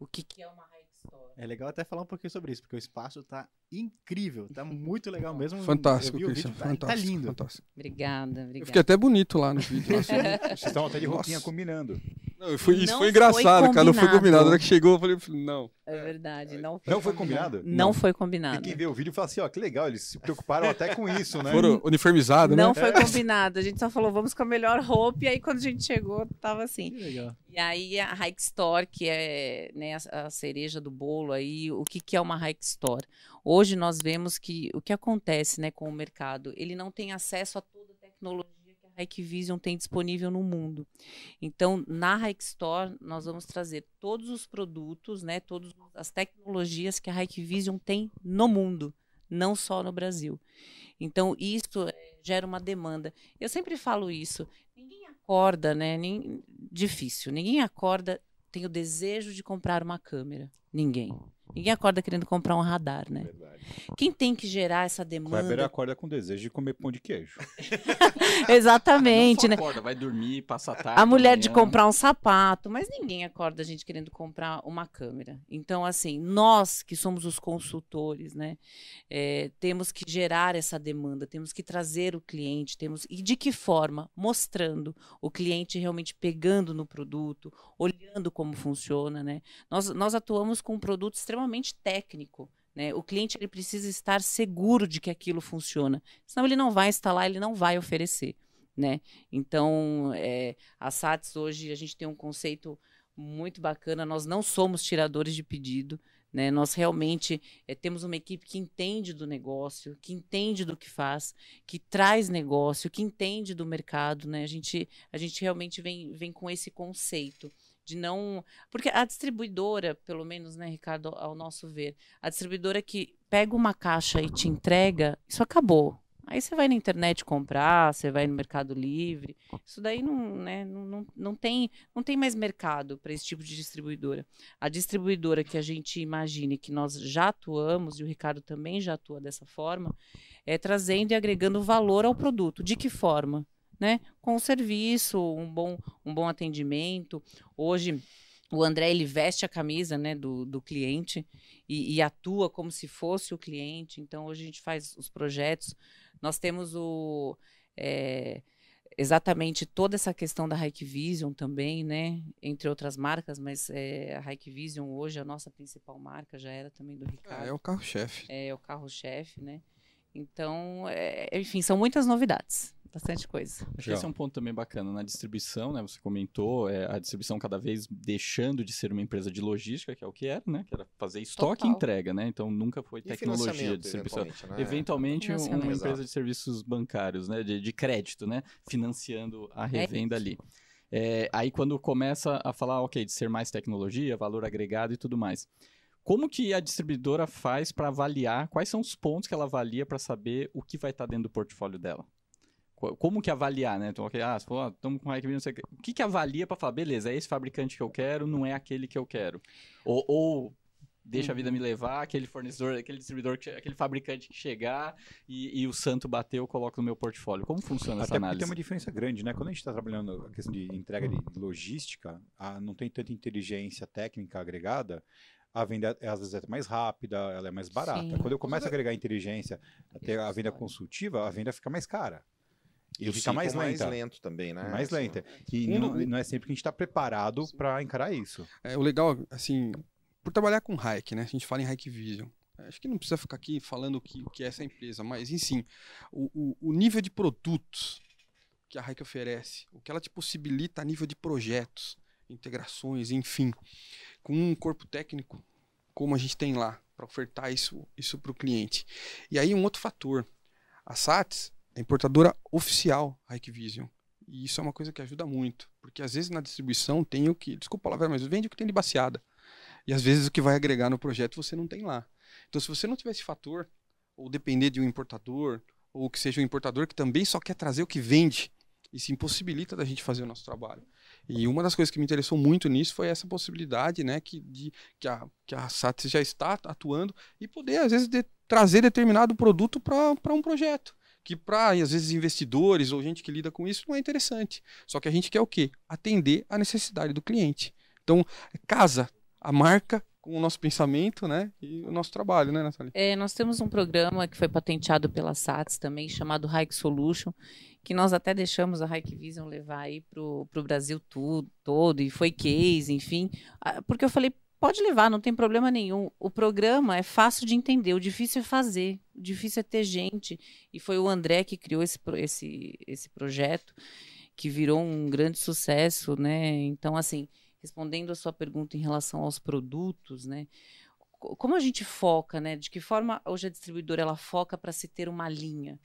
Speaker 5: O que, que é uma Hike Store?
Speaker 4: É legal até falar um pouquinho sobre isso, porque o espaço tá incrível, tá muito legal mesmo.
Speaker 6: Fantástico,
Speaker 4: Eu
Speaker 6: Cristian.
Speaker 4: vídeo, tá-
Speaker 6: Fantástico.
Speaker 4: Tá lindo.
Speaker 6: fantástico.
Speaker 5: Obrigada,
Speaker 6: Eu
Speaker 5: obrigada.
Speaker 6: fiquei até bonito lá no vídeo. assim.
Speaker 1: Vocês estão até de roupinha
Speaker 6: Nossa.
Speaker 1: combinando.
Speaker 6: Não, foi, isso
Speaker 5: Não
Speaker 6: foi
Speaker 5: foi
Speaker 6: engraçado, cara. Não foi
Speaker 5: combinado.
Speaker 6: combinado. Na hora que chegou, eu falei, eu falei, não.
Speaker 5: É verdade, não foi
Speaker 1: Não foi combinado?
Speaker 5: Não,
Speaker 6: Não.
Speaker 5: foi
Speaker 1: E
Speaker 5: combinado.
Speaker 1: quem vê o vídeo fala assim, ó, que legal, eles se preocuparam até com isso, né?
Speaker 6: Foram uniformizados, né?
Speaker 5: Não foi combinado. A gente só falou, vamos com a melhor roupa. E aí, quando a gente chegou, tava assim.
Speaker 4: Que legal.
Speaker 5: E aí, a Hike Store, que é né, a, a cereja do bolo aí, o que, que é uma Hike Store? Hoje nós vemos que o que acontece né, com o mercado, ele não tem acesso a toda a tecnologia que a Hike Vision tem disponível no mundo. Então, na Hike Store, nós vamos trazer todos os produtos, né, todas as tecnologias que a Hike Vision tem no mundo, não só no Brasil. Então, isso eh, gera uma demanda. Eu sempre falo isso. Ninguém acorda, né? Nem, difícil. Ninguém acorda, tem o desejo de comprar uma câmera. Ninguém. Ninguém acorda querendo comprar um radar, né?
Speaker 2: Verdade.
Speaker 5: Quem tem que gerar essa
Speaker 1: O Kleber
Speaker 5: demanda?
Speaker 1: acorda com desejo de comer pão de queijo.
Speaker 5: Exatamente,
Speaker 3: Não
Speaker 5: né?
Speaker 3: acorda, vai dormir, passa a tarde.
Speaker 5: A mulher de
Speaker 3: amanhã.
Speaker 5: comprar um sapato, mas ninguém acorda a gente querendo comprar uma câmera. Então, assim, nós que somos os consultores, né, é, temos que gerar essa demanda, temos que trazer o cliente, temos e de que forma? Mostrando o cliente realmente pegando no produto, olhando como funciona, né? Nós, nós atuamos com um produto extremamente técnico. Né? O cliente ele precisa estar seguro de que aquilo funciona, senão ele não vai instalar, ele não vai oferecer. Né? Então, é, a SATS hoje a gente tem um conceito muito bacana. Nós não somos tiradores de pedido, né? Nós realmente eh, temos uma equipe que entende do negócio, que entende do que faz, que traz negócio, que entende do mercado, né? A gente, a gente realmente vem, vem com esse conceito de não, porque a distribuidora, pelo menos, né, Ricardo, ao nosso ver, a distribuidora que pega uma caixa e te entrega, isso acabou. Aí você vai na internet comprar, você vai no Mercado Livre. Isso daí não, né, não, não, não, tem, não tem mais mercado para esse tipo de distribuidora. A distribuidora que a gente imagine que nós já atuamos, e o Ricardo também já atua dessa forma, é trazendo e agregando valor ao produto. De que forma? Né? Com o serviço, um bom, um bom atendimento. Hoje, o André ele veste a camisa né, do, do cliente e, e, atua como se fosse o cliente. Então, hoje a gente faz os projetos nós temos o. É, exatamente toda essa questão da Hikvision também, né? Entre outras marcas, mas é, a Hikvision hoje é a nossa principal marca, já era também do Ricardo.
Speaker 6: É, é o carro-chefe.
Speaker 5: É, é o carro-chefe, né? Então, é, enfim, são muitas novidades bastante coisa.
Speaker 3: Acho que esse é um ponto também bacana. Na distribuição, né? Você comentou, é, a distribuição cada vez deixando de ser uma empresa de logística, que é o que era, né? Que era fazer estoque Total. e entrega, né? Então nunca foi tecnologia de distribuição. Eventualmente, né? eventualmente uma empresa de serviços bancários, né? De, de crédito, né? Financiando a é revenda é. ali. É, aí quando começa a falar, ok, de ser mais tecnologia, valor agregado e tudo mais. Como que a distribuidora faz para avaliar, quais são os pontos que ela avalia para saber o que vai estar tá dentro do portfólio dela? Como que avaliar, né? Então, okay, ah, estamos com não sei o que. que avalia para falar, beleza, é esse fabricante que eu quero, não é aquele que eu quero? Ou, ou deixa a vida me levar, aquele fornecedor, aquele distribuidor, aquele fabricante que chegar e, e o santo bateu, eu coloco no meu portfólio. Como funciona
Speaker 1: Até
Speaker 3: essa análise?
Speaker 1: tem uma diferença grande, né? Quando a gente está trabalhando a questão de entrega de logística, a, não tem tanta inteligência técnica agregada, a venda é, às vezes é mais rápida, ela é mais barata. Sim. Quando eu começo a agregar inteligência, até a venda consultiva, a venda fica mais cara.
Speaker 2: E, fica mais lenta. mais lento também, né?
Speaker 1: Mais lenta. E não, não, é sempre que a gente está preparado para encarar isso.
Speaker 6: É, o legal, assim, por trabalhar com Hike, né? A gente fala em Hike Vision. Acho que não precisa ficar aqui falando o que, o que é essa empresa, mas, enfim, o, o, o nível de produtos que a Hike oferece, o que ela te possibilita a nível de projetos, integrações, enfim, com um corpo técnico como a gente tem lá, para ofertar isso, isso para o cliente. E aí um outro fator, a SATS é importadora oficial Hikvision. E isso é uma coisa que ajuda muito, porque às vezes na distribuição tem o que, desculpa a palavra, mas vende o que tem de baseada. E às vezes o que vai agregar no projeto você não tem lá. Então se você não tiver esse fator, ou depender de um importador, ou que seja um importador que também só quer trazer o que vende, isso impossibilita da gente fazer o nosso trabalho. E uma das coisas que me interessou muito nisso foi essa possibilidade, né, que, de, que, a, que a SATS já está atuando e poder, às vezes, de, trazer determinado produto para um projeto que para, às vezes, investidores ou gente que lida com isso não é interessante. Só que a gente quer o quê? Atender a necessidade do cliente. Então, casa a marca o nosso pensamento, né? E o nosso trabalho, né, Nathalie?
Speaker 5: É, nós temos um programa que foi patenteado pela SATS também, chamado Hike Solution, que nós até deixamos a Hike Vision levar aí pro, pro Brasil tudo, todo, e foi case, enfim. Ah, porque eu falei, Pode levar, não tem problema nenhum. O programa é fácil de entender, o difícil é fazer, o difícil é ter gente. E foi o André que criou esse, esse, esse projeto, que virou um grande sucesso, né? Então, assim, respondendo a sua pergunta em relação aos produtos, né? Como a gente foca, né? De que forma hoje a distribuidora ela foca para se ter uma linha?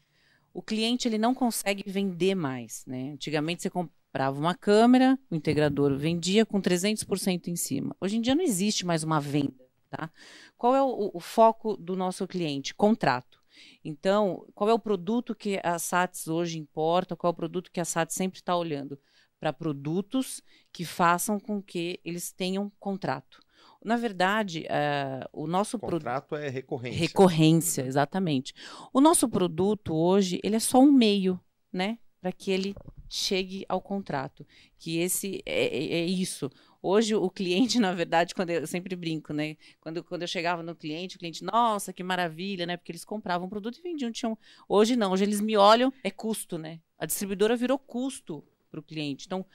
Speaker 5: O cliente ele não consegue vender mais, né? Antigamente você comprava uma câmera, o integrador vendia com 300% em cima. Hoje em dia não existe mais uma venda. Tá? Qual é o, o foco do nosso cliente? Contrato. Então, qual é o produto que a SATS hoje importa? Qual é o produto que a SATS sempre está olhando? Para produtos que façam com que eles tenham contrato. Na verdade, uh, o nosso
Speaker 2: contrato pro... é recorrência.
Speaker 5: Recorrência, exatamente. O nosso produto hoje ele é só um meio, né, para que ele chegue ao contrato. Que esse é, é, é, isso. Hoje o cliente, na verdade, quando eu, eu, sempre brinco, né? Quando, quando eu chegava no cliente, o cliente, nossa, que maravilha, né? Porque eles compravam um produto e vendiam. Tinham... Hoje não, hoje eles me olham, é custo, né? A distribuidora virou custo para o cliente. Então,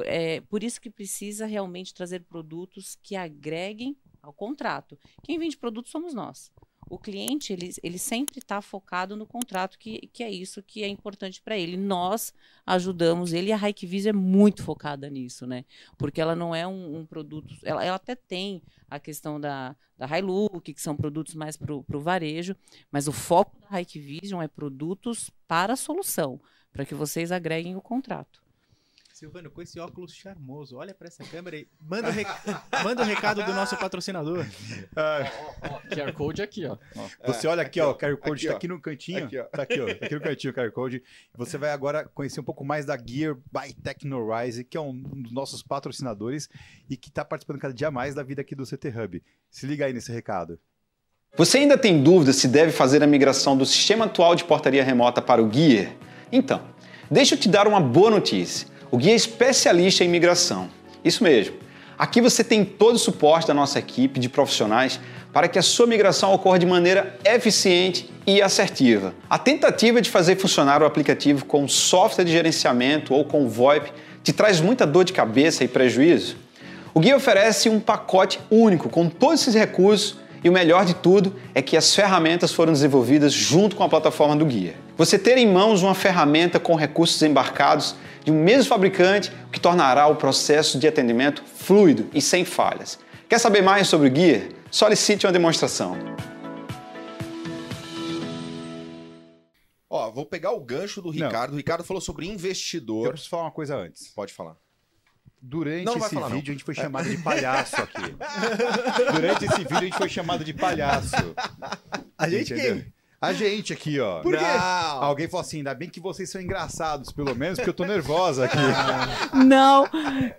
Speaker 5: é por isso que precisa realmente trazer produtos que agreguem ao contrato. Quem vende produto somos nós o cliente ele, ele sempre está focado no contrato, que, que é isso que é importante para ele. Nós ajudamos ele e a Hikviz é muito focada nisso, né? Porque ela não é um, um produto. Ela, ela, até tem a questão da, da Hilux, que são produtos mais para o varejo, mas o foco da Hikvision é produtos para a solução, para que vocês agreguem o contrato.
Speaker 4: Silvano, com esse óculos charmoso, olha pra essa câmera e manda o, rec... manda o recado do nosso patrocinador.
Speaker 3: QR Code aqui, ó. ó.
Speaker 1: Você olha aqui, ó, o QR Code
Speaker 2: Aqui,
Speaker 1: tá
Speaker 2: ó.
Speaker 1: aqui no cantinho.
Speaker 2: Aqui, ó.
Speaker 1: Tá aqui, ó. Tá aqui no cantinho o QR Code. Você vai agora conhecer um pouco mais da Gear by Technorise, que é um dos nossos patrocinadores e que tá participando cada dia mais da vida aqui do CT Hub. Se liga aí nesse recado.
Speaker 7: Você ainda tem dúvida se deve fazer a migração do sistema atual de portaria remota para o Gear? Então, deixa eu te dar uma boa notícia. O Gear é especialista em migração. Isso mesmo. Aqui você tem todo o suporte da nossa equipe de profissionais para que a sua migração ocorra de maneira eficiente e assertiva. A tentativa de fazer funcionar o aplicativo com software de gerenciamento ou com VoIP te traz muita dor de cabeça e prejuízo? O Guia oferece um pacote único com todos esses recursos e o melhor de tudo é que as ferramentas foram desenvolvidas junto com a plataforma do Guia. Você ter em mãos uma ferramenta com recursos embarcados de um mesmo fabricante, o que tornará o processo de atendimento fluido e sem falhas. Quer saber mais sobre o Guia? Solicite uma demonstração.
Speaker 2: Ó, vou pegar o gancho do Ricardo. O Ricardo falou sobre
Speaker 1: Eu
Speaker 2: investidor.
Speaker 1: preciso falar uma coisa antes.
Speaker 2: Pode falar.
Speaker 1: Durante
Speaker 2: Não, não
Speaker 1: esse
Speaker 2: falar, não.
Speaker 1: vídeo, a gente foi chamado de palhaço aqui. Durante esse vídeo, a gente foi chamado de palhaço.
Speaker 4: A gente
Speaker 1: Entendeu?
Speaker 4: quem?
Speaker 1: A gente aqui, ó.
Speaker 2: Por quê?
Speaker 1: Alguém falou assim: ainda bem que vocês são engraçados, pelo menos, porque eu tô nervosa aqui.
Speaker 5: Não,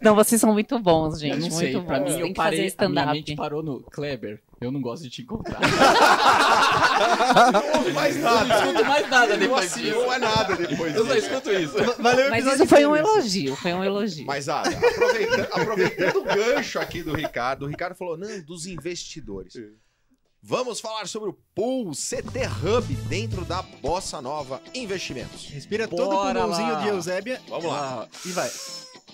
Speaker 5: não, vocês são muito bons, gente.
Speaker 3: Eu não
Speaker 5: muito
Speaker 3: sei,
Speaker 5: bons.
Speaker 3: pra mim eu parei,
Speaker 5: fazer
Speaker 3: a minha mente parou no Kleber. Eu não gosto de te encontrar.
Speaker 2: Não mais
Speaker 3: Eu não escuto mais nada depois
Speaker 2: Assim,
Speaker 3: disso.
Speaker 2: não é nada depois
Speaker 3: Eu só escuto isso.
Speaker 4: Valeu
Speaker 5: Mas isso foi um
Speaker 4: inteiro.
Speaker 5: elogio, foi um elogio.
Speaker 2: Mas, Ada, aproveitando, aproveitando o gancho aqui do Ricardo, o Ricardo falou, não, dos investidores. Vamos falar sobre o Pool CT Hub dentro da Bossa Nova Investimentos.
Speaker 4: Respira todo o
Speaker 3: Bora
Speaker 4: pulmãozinho
Speaker 3: lá.
Speaker 4: de Eusébia
Speaker 2: Vamos lá.
Speaker 3: Ah,
Speaker 4: e vai.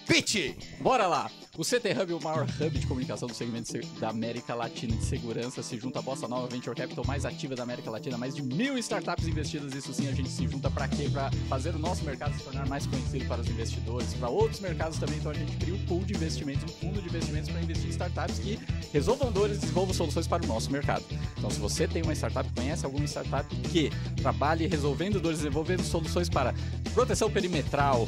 Speaker 2: Pitch!
Speaker 3: Bora lá! O CT Hub, o maior hub de comunicação do segmento se- da América Latina de segurança, se junta à Bossa Nova Venture Capital mais ativa da América Latina, mais de mil startups investidas. Isso sim, a gente se junta para quê? Para fazer o nosso mercado se tornar mais conhecido para os investidores, para outros mercados também. Então a gente cria um pool de investimentos, um fundo de investimentos para investir em startups que resolvam dores e desenvolvam soluções para o nosso mercado. Então, se você tem uma startup, conhece alguma startup que trabalhe resolvendo dores, desenvolvendo soluções para proteção perimetral,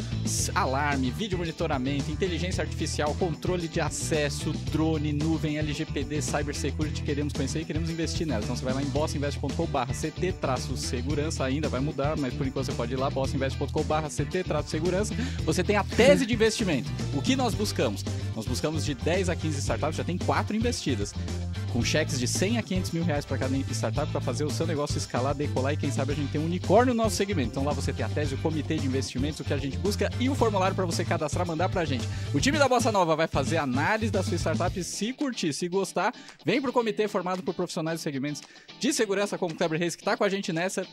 Speaker 3: alarme, vídeo monitoramento, inteligência artificial, controle de acesso, drone, nuvem, LGPD, cybersecurity, queremos conhecer e queremos investir nelas. Então você vai lá em bossinvest.com.br CT-segurança ainda, vai mudar, mas por enquanto você pode ir lá, bossinvest.com.br CT-segurança. Você tem a tese de investimento. O que nós buscamos? Nós buscamos de 10 a 15 startups, já tem 4 investidas com cheques de 100 a 500 mil reais para cada startup para fazer o seu negócio escalar, decolar e quem sabe a gente tem um unicórnio no nosso segmento. Então lá você tem a tese, o comitê de investimentos, o que a gente busca e o formulário para você cadastrar, mandar para a gente. O time da Bossa Nova vai fazer análise da sua startup, se curtir, se gostar, vem pro comitê formado por profissionais de segmentos de segurança como o Kleber Reis que está com a gente nessa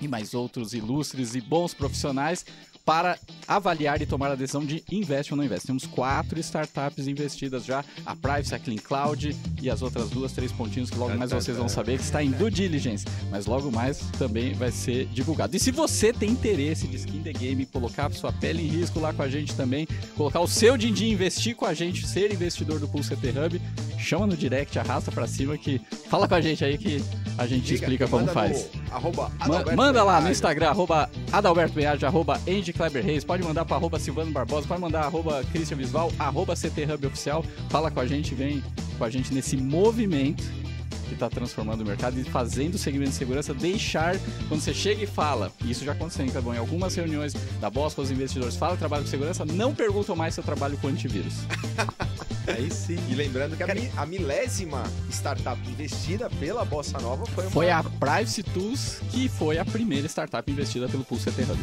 Speaker 3: e mais outros ilustres e bons profissionais para avaliar e tomar a decisão de investe ou não investe. Temos quatro startups investidas já, a Privacy, a Clean Cloud e as outras duas, três pontinhos que logo mais vocês vão saber que está em due diligence, mas logo mais também vai ser divulgado. E se você tem interesse de skin the game, colocar sua pele em risco lá com a gente também, colocar o seu din-din, investir com a gente, ser investidor do Pulse CT Hub, chama no direct, arrasta pra cima que fala com a gente aí que a gente
Speaker 2: Diga,
Speaker 3: explica como faz.
Speaker 2: no arroba
Speaker 3: Ma- manda lá no. Instagram, arroba Adalberto Beage, arroba Andy Kleber Reis. Pode mandar para arroba Silvano Barbosa, pode mandar arroba Christian Visval, arroba CT Hub Oficial. Fala com a gente, vem com a gente nesse movimento que está transformando o mercado e fazendo o segmento de segurança deixar, quando você chega e fala, isso já aconteceu, tá bom? Em algumas reuniões da Boss com os investidores, fala que trabalho com segurança, não perguntam mais se eu trabalho com antivírus.
Speaker 4: Aí sim.
Speaker 2: E lembrando que a, mi- a milésima startup investida pela Bossa Nova foi uma...
Speaker 3: Foi a Privacy Tools que foi a primeira startup investida pelo Pulse CT Hub.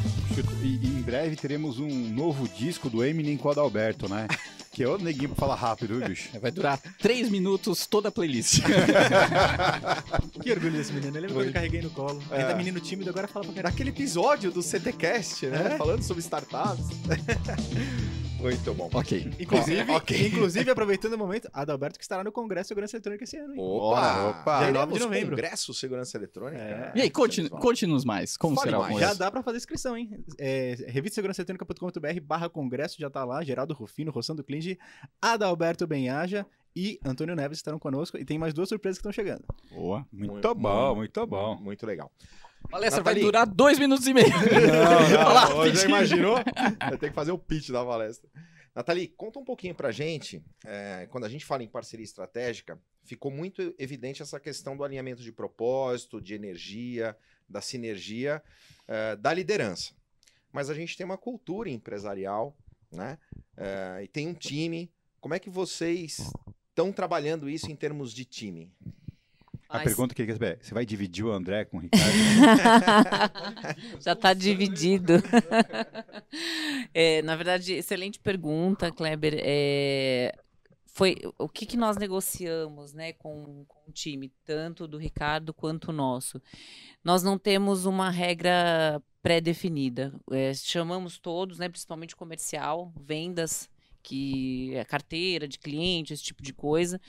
Speaker 1: E, e em breve teremos um novo disco do Eminem com o Adalberto, né? Que é outro neguinho pra falar rápido, viu, bicho?
Speaker 3: Vai durar três minutos toda a playlist.
Speaker 4: Que orgulho desse menino. Eu lembro quando eu carreguei no colo.
Speaker 2: É.
Speaker 4: Ainda menino tímido, agora fala pra caralho.
Speaker 2: Naquele episódio do CTcast, né?
Speaker 4: É?
Speaker 2: Falando sobre startups. Muito bom.
Speaker 3: ok.
Speaker 4: Inclusive,
Speaker 2: Ok.
Speaker 4: inclusive, aproveitando o momento, Adalberto que estará no Congresso de Segurança Eletrônica esse ano, hein?
Speaker 2: Opa!
Speaker 1: Opa!
Speaker 4: Dia
Speaker 2: Teremos
Speaker 4: 9 de novembro.
Speaker 2: Congresso Segurança Eletrônica.
Speaker 4: É.
Speaker 3: E aí, conte- conte-nos mais. Como
Speaker 2: Fale
Speaker 3: será o
Speaker 2: mais.
Speaker 4: Já dá pra fazer inscrição, hein? É, revistasegurançaeletrônica.com.br barra congresso, já tá lá. Geraldo Rufino, Rossando Klinge, Adalberto Benhaja e Antônio Neves estarão conosco. E tem mais duas surpresas que estão chegando.
Speaker 3: Boa.
Speaker 1: Muito bom, muito bom.
Speaker 2: Muito legal.
Speaker 3: A palestra
Speaker 2: Nathalie.
Speaker 3: vai durar dois minutos e meio.
Speaker 2: Não, não, já imaginou? Vai ter que fazer o pitch da palestra. Nathalie, conta um pouquinho pra gente, é, quando a gente fala em parceria estratégica, ficou muito evidente essa questão do alinhamento de propósito, de energia, da sinergia, é, da liderança. Mas a gente tem uma cultura empresarial, né? É, e tem um time. Como é que vocês estão trabalhando isso em termos de time?
Speaker 1: A
Speaker 5: Ai,
Speaker 1: pergunta que ele quer saber é: você vai dividir o André com o Ricardo?
Speaker 5: Já está dividido. É, na verdade, excelente pergunta, Kleber. É, foi o que, que nós negociamos né, com, com o time, tanto do Ricardo quanto o nosso. Nós não temos uma regra pré-definida. É, chamamos todos, né, principalmente comercial, vendas, que é carteira de cliente, esse tipo de coisa,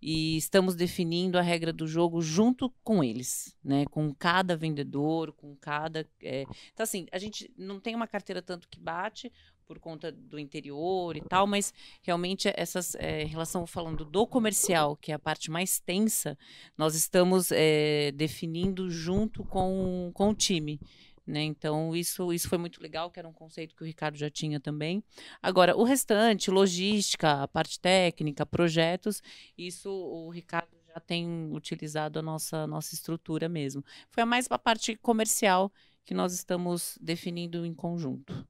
Speaker 5: e estamos definindo a regra do jogo junto com eles, né, com cada vendedor, com cada é, então, assim, a gente não tem uma carteira tanto que bate por conta do interior e tal, mas realmente essas, é, em relação falando do comercial, que é a parte mais tensa, nós estamos é, definindo junto com, com o time. Né? Então, isso, isso foi muito legal, que era um conceito que o Ricardo já tinha também. Agora, o restante, logística, a parte técnica, projetos, isso o Ricardo já tem utilizado a nossa, nossa estrutura mesmo. Foi mais a parte comercial que nós estamos definindo em conjunto.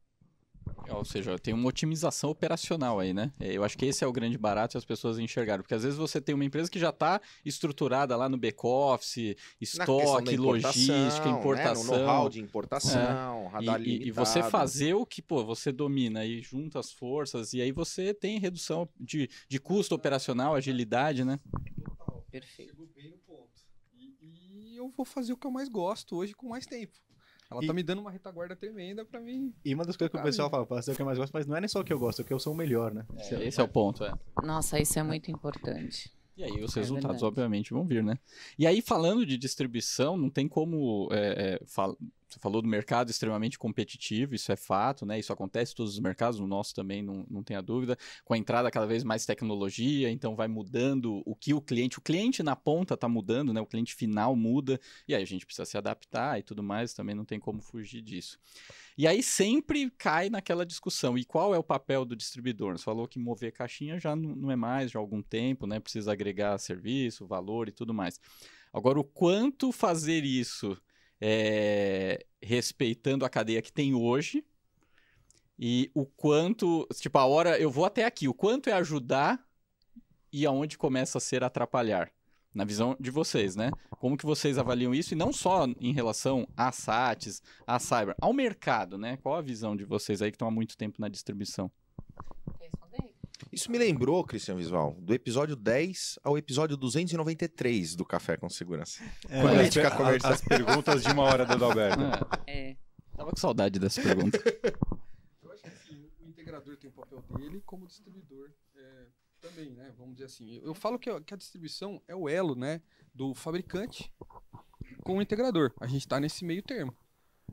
Speaker 3: Ou seja, tem uma otimização operacional aí, né? É, Eu acho que esse é o grande barato e as pessoas enxergaram. Porque às vezes você tem uma empresa que já está estruturada lá no back-office, estoque, logística,
Speaker 2: Né? No
Speaker 3: importação.
Speaker 2: know-how de importação, radar
Speaker 3: E, e- e você fazer o que, pô, você domina e junta as forças, e aí você tem redução de, de custo operacional, agilidade, né?
Speaker 5: Perfeito.
Speaker 6: Chegou bem no ponto. E, e eu vou fazer o que eu mais gosto hoje com mais tempo. Ela
Speaker 4: E-
Speaker 6: tá me dando uma retaguarda tremenda pra mim.
Speaker 4: E uma das coisas que o pessoal fala, fazer o que eu mais gosto, mas não é nem só o que eu gosto, é o que eu sou o melhor, né? Isso
Speaker 3: esse é o ponto, é.
Speaker 5: Nossa, isso é muito importante.
Speaker 3: E aí os
Speaker 5: É
Speaker 3: resultados,
Speaker 5: verdade.
Speaker 3: obviamente, vão vir, né? E aí, falando de distribuição, não tem como. é, é, fal- Você falou do mercado extremamente competitivo, isso é fato, né? Isso acontece em todos os mercados, no nosso também, não, não tenha dúvida. Com a entrada cada vez mais tecnologia, então vai mudando o que o cliente. O cliente na ponta está mudando, né? O cliente final muda, e aí a gente precisa se adaptar e tudo mais, também não tem como fugir disso. E aí sempre cai naquela discussão. E qual é o papel do distribuidor? Você falou que mover caixinha já não, não é mais, já há algum tempo, né? Precisa agregar serviço, valor e tudo mais. Agora, o quanto fazer isso é, respeitando a cadeia que tem hoje e o quanto, tipo, a hora eu vou até aqui, o quanto é ajudar e aonde começa a ser atrapalhar. Na visão de vocês, né? Como que vocês avaliam isso? E não só em relação a SATs, a Cyber, ao mercado, né? Qual a visão de vocês aí que estão há muito tempo na distribuição?
Speaker 2: Isso me lembrou, Cristian Visual, do episódio 10 ao episódio 293 do Café com Segurança.
Speaker 4: É,
Speaker 1: Quando as,
Speaker 2: Política
Speaker 1: per-
Speaker 2: comercial.
Speaker 1: as perguntas de uma hora do Adalberto.
Speaker 3: É,
Speaker 5: É.
Speaker 3: tava com saudade dessa pergunta.
Speaker 6: Eu acho que assim, o integrador tem o papel dele, como o distribuidor é, também, né? Vamos dizer assim. Eu falo que a, que a distribuição é o elo, né? Do fabricante com o integrador. A gente está nesse meio termo.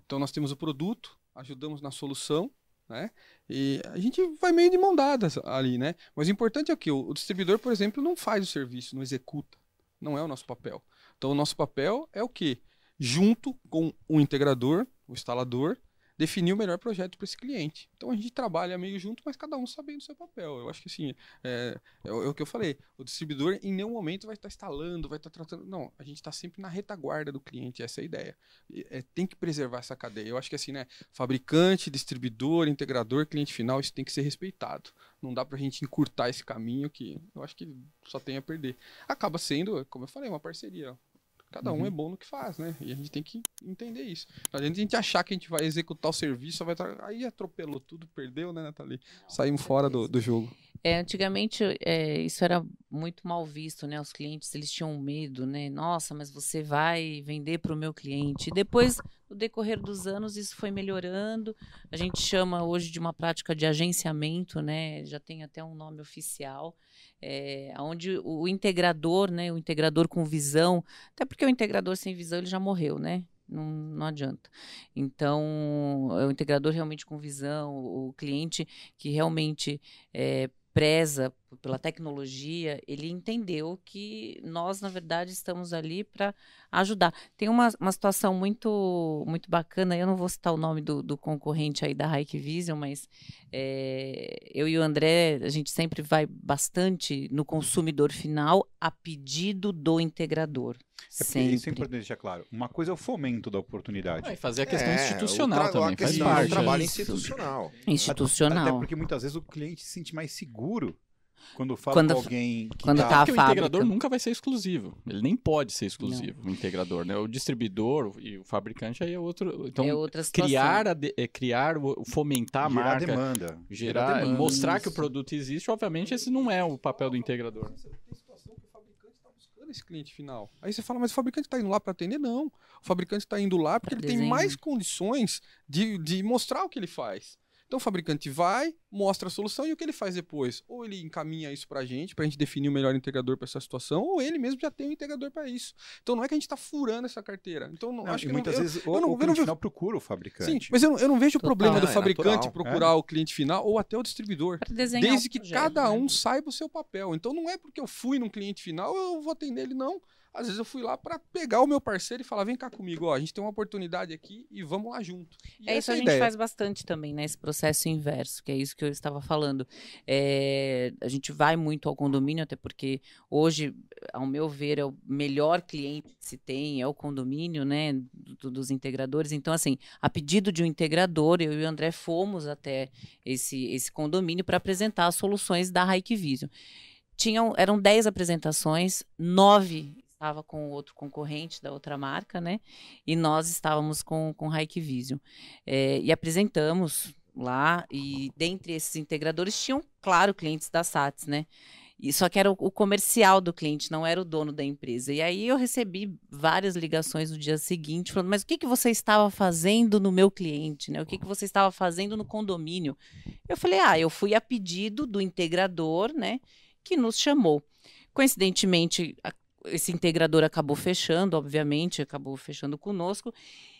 Speaker 6: Então nós temos o produto, ajudamos na solução, né? E a gente vai meio de mão dadas ali, né? Mas o importante é que o o distribuidor, por exemplo, não faz o serviço, não executa. Não é o nosso papel. Então o nosso papel é o quê? Junto com o integrador, o instalador, definir o melhor projeto para esse cliente. Então a gente trabalha meio junto, mas cada um sabendo o seu papel. Eu acho que assim, é, é o é o que eu falei, o distribuidor em nenhum momento vai estar instalando, vai estar tratando. Não, a gente está sempre na retaguarda do cliente, essa é a ideia. É, tem que preservar essa cadeia. Eu acho que assim, né? Fabricante, distribuidor, integrador, cliente final, isso tem que ser respeitado. Não dá pra gente encurtar esse caminho que eu acho que só tem a perder. Acaba sendo, como eu falei, uma parceria. Cada um é bom no que faz, né? E a gente tem que entender isso. Não adianta a gente achar que a gente vai executar o serviço, vai. Aí atropelou tudo, perdeu, né, Nathalie? Saímos fora do, do jogo.
Speaker 5: É, antigamente é, isso era muito mal visto, né? Os clientes eles tinham medo, né? Nossa, mas você vai vender para o meu cliente. E depois, no decorrer dos anos, isso foi melhorando. A gente chama hoje de uma prática de agenciamento, né? Já tem até um nome oficial, é, onde o integrador, né? O integrador com visão, até porque o integrador sem visão ele já morreu, né? Não, não adianta. Então, é o integrador realmente com visão, o cliente que realmente é, preza pela tecnologia, ele entendeu que nós, na verdade, estamos ali para ajudar. Tem uma, uma situação muito muito bacana, eu não vou citar o nome do, do concorrente aí da Hike Vision, mas é, eu e o André, a gente sempre vai bastante no consumidor final a pedido do integrador.
Speaker 1: É sempre. isso é importante deixar claro. Uma coisa é o fomento da oportunidade.
Speaker 3: e fazer a questão é, institucional também. Faz parte.
Speaker 2: trabalho institucional.
Speaker 5: Institucional.
Speaker 1: Até porque muitas vezes o cliente se sente mais seguro quando fala quando, com alguém que
Speaker 5: quando
Speaker 1: tá...
Speaker 5: tá a
Speaker 3: Porque o integrador nunca vai ser exclusivo. Ele nem pode ser exclusivo, não. o integrador, né? O distribuidor e o fabricante aí é outro. Então,
Speaker 5: é outra
Speaker 3: criar, a de, é, criar, fomentar a
Speaker 1: gerar
Speaker 3: marca,
Speaker 1: demanda.
Speaker 3: gerar, demanda. mostrar que o produto existe, obviamente esse não é o papel do integrador.
Speaker 6: esse cliente final. Aí você fala, mas o fabricante está indo lá para atender? Não. O fabricante está indo lá porque pra ele desenho. tem mais condições de, de mostrar o que ele faz. Então o fabricante vai, mostra a solução e o que ele faz depois? Ou ele encaminha isso para a gente, para a gente definir o melhor integrador para essa situação, ou ele mesmo já tem um integrador para isso. Então não é que a gente está furando essa carteira. Então não,
Speaker 1: não
Speaker 6: acho que
Speaker 1: muitas
Speaker 6: não,
Speaker 1: vezes eu, o, eu não, o cliente final procura o fabricante.
Speaker 6: Sim, mas eu não, eu não vejo o problema do é fabricante é procurar é. o cliente final ou até o distribuidor, desde que projeto, cada um né? saiba o seu papel. Então não é porque eu fui num cliente final eu vou atender ele não. Às vezes eu fui lá para pegar o meu parceiro e falar: vem cá comigo, ó, a gente tem uma oportunidade aqui e vamos lá junto.
Speaker 5: E é isso a, a gente ideia. faz bastante também, né? Esse processo inverso, que é isso que eu estava falando. É, a gente vai muito ao condomínio, até porque hoje, ao meu ver, é o melhor cliente que se tem, é o condomínio, né? Do, dos integradores. Então, assim, a pedido de um integrador, eu e o André fomos até esse, esse condomínio para apresentar as soluções da Hike Vision tinham eram 10 apresentações, nove estava com outro concorrente da outra marca, né? E nós estávamos com, com Hike Vision. É, e apresentamos lá, e dentre esses integradores tinham, claro, clientes da SATS, né? E só que era o, o, comercial do cliente, não era o dono da empresa. E aí eu recebi várias ligações no dia seguinte, falando, mas o que, que você estava fazendo no meu cliente, né? O que, que você estava fazendo no condomínio? Eu falei, ah, eu fui a pedido do integrador, né? Que nos chamou. Coincidentemente, esse integrador acabou fechando, obviamente, acabou fechando conosco.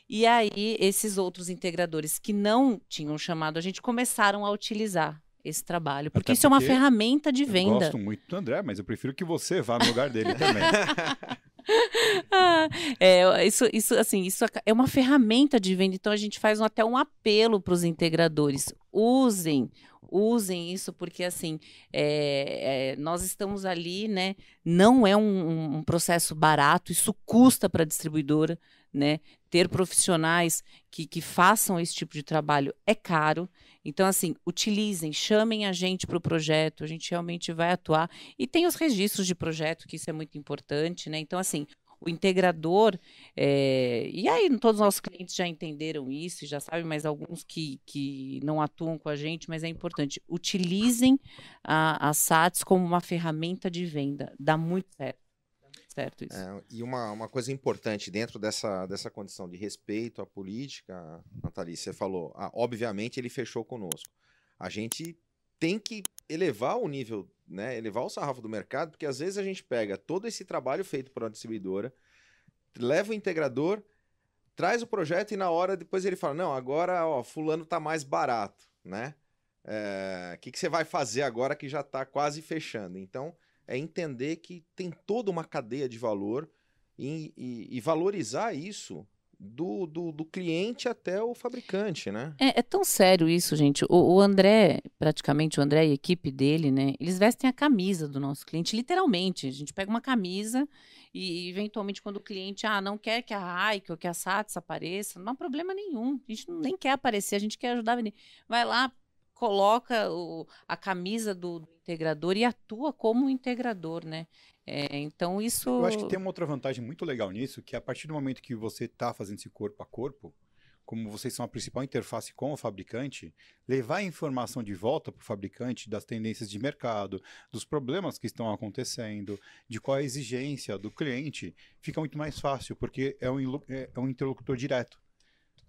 Speaker 5: E aí, esses outros integradores que não tinham chamado a gente começaram a utilizar esse trabalho, porque Até isso porque é uma ferramenta de venda. Eu
Speaker 1: gosto muito do André, mas eu prefiro que você vá no lugar dele também.
Speaker 5: ah, é, isso, isso, assim, isso é uma ferramenta de venda, então a gente faz um, até um apelo para os integradores. Usem usem isso, porque assim, é, é, nós estamos ali, né? Não é um, um processo barato, isso custa para a distribuidora, né? Ter profissionais que, que façam esse tipo de trabalho é caro. Então, assim, utilizem, chamem a gente para o projeto, a gente realmente vai atuar. E tem os registros de projeto, que isso é muito importante, né? Então, assim, o integrador, é, e aí todos os nossos clientes já entenderam isso, já sabem, mas alguns que, que não atuam com a gente, mas é importante, utilizem a, a SATS como uma ferramenta de venda, dá muito certo. Certo isso.
Speaker 2: É, e uma, uma coisa importante dentro dessa, dessa condição de respeito à política, Nathalie, você falou, ah, obviamente ele fechou conosco. A gente tem que elevar o nível né, elevar o sarrafo do mercado, porque às vezes a gente pega todo esse trabalho feito por uma distribuidora, leva o integrador, traz o projeto e na hora depois ele fala: não, agora ó, fulano tá mais barato, né? O é, que, que você vai fazer agora que já está quase fechando? Então, é entender que tem toda uma cadeia de valor e, e, e valorizar isso do, do, do, cliente até o fabricante, né?
Speaker 5: É, é tão sério isso, gente. O, o, André, praticamente o André e a equipe dele, né? Eles vestem a camisa do nosso cliente, literalmente. A gente pega uma camisa e, eventualmente, quando o cliente ah, não quer que a Raik ou que a Sats apareça, não há problema nenhum. A gente nem quer aparecer, a gente quer ajudar a vender. Vai lá, coloca o, a camisa do, do, integrador e atua como integrador, né? É, então isso.
Speaker 1: Eu acho que tem uma outra vantagem muito legal nisso, que a partir do momento que você está fazendo esse corpo a corpo, como vocês são a principal interface com o fabricante, levar a informação de volta para o fabricante das tendências de mercado, dos problemas que estão acontecendo, de qual é a exigência do cliente, fica muito mais fácil, porque é um, é, é um interlocutor direto.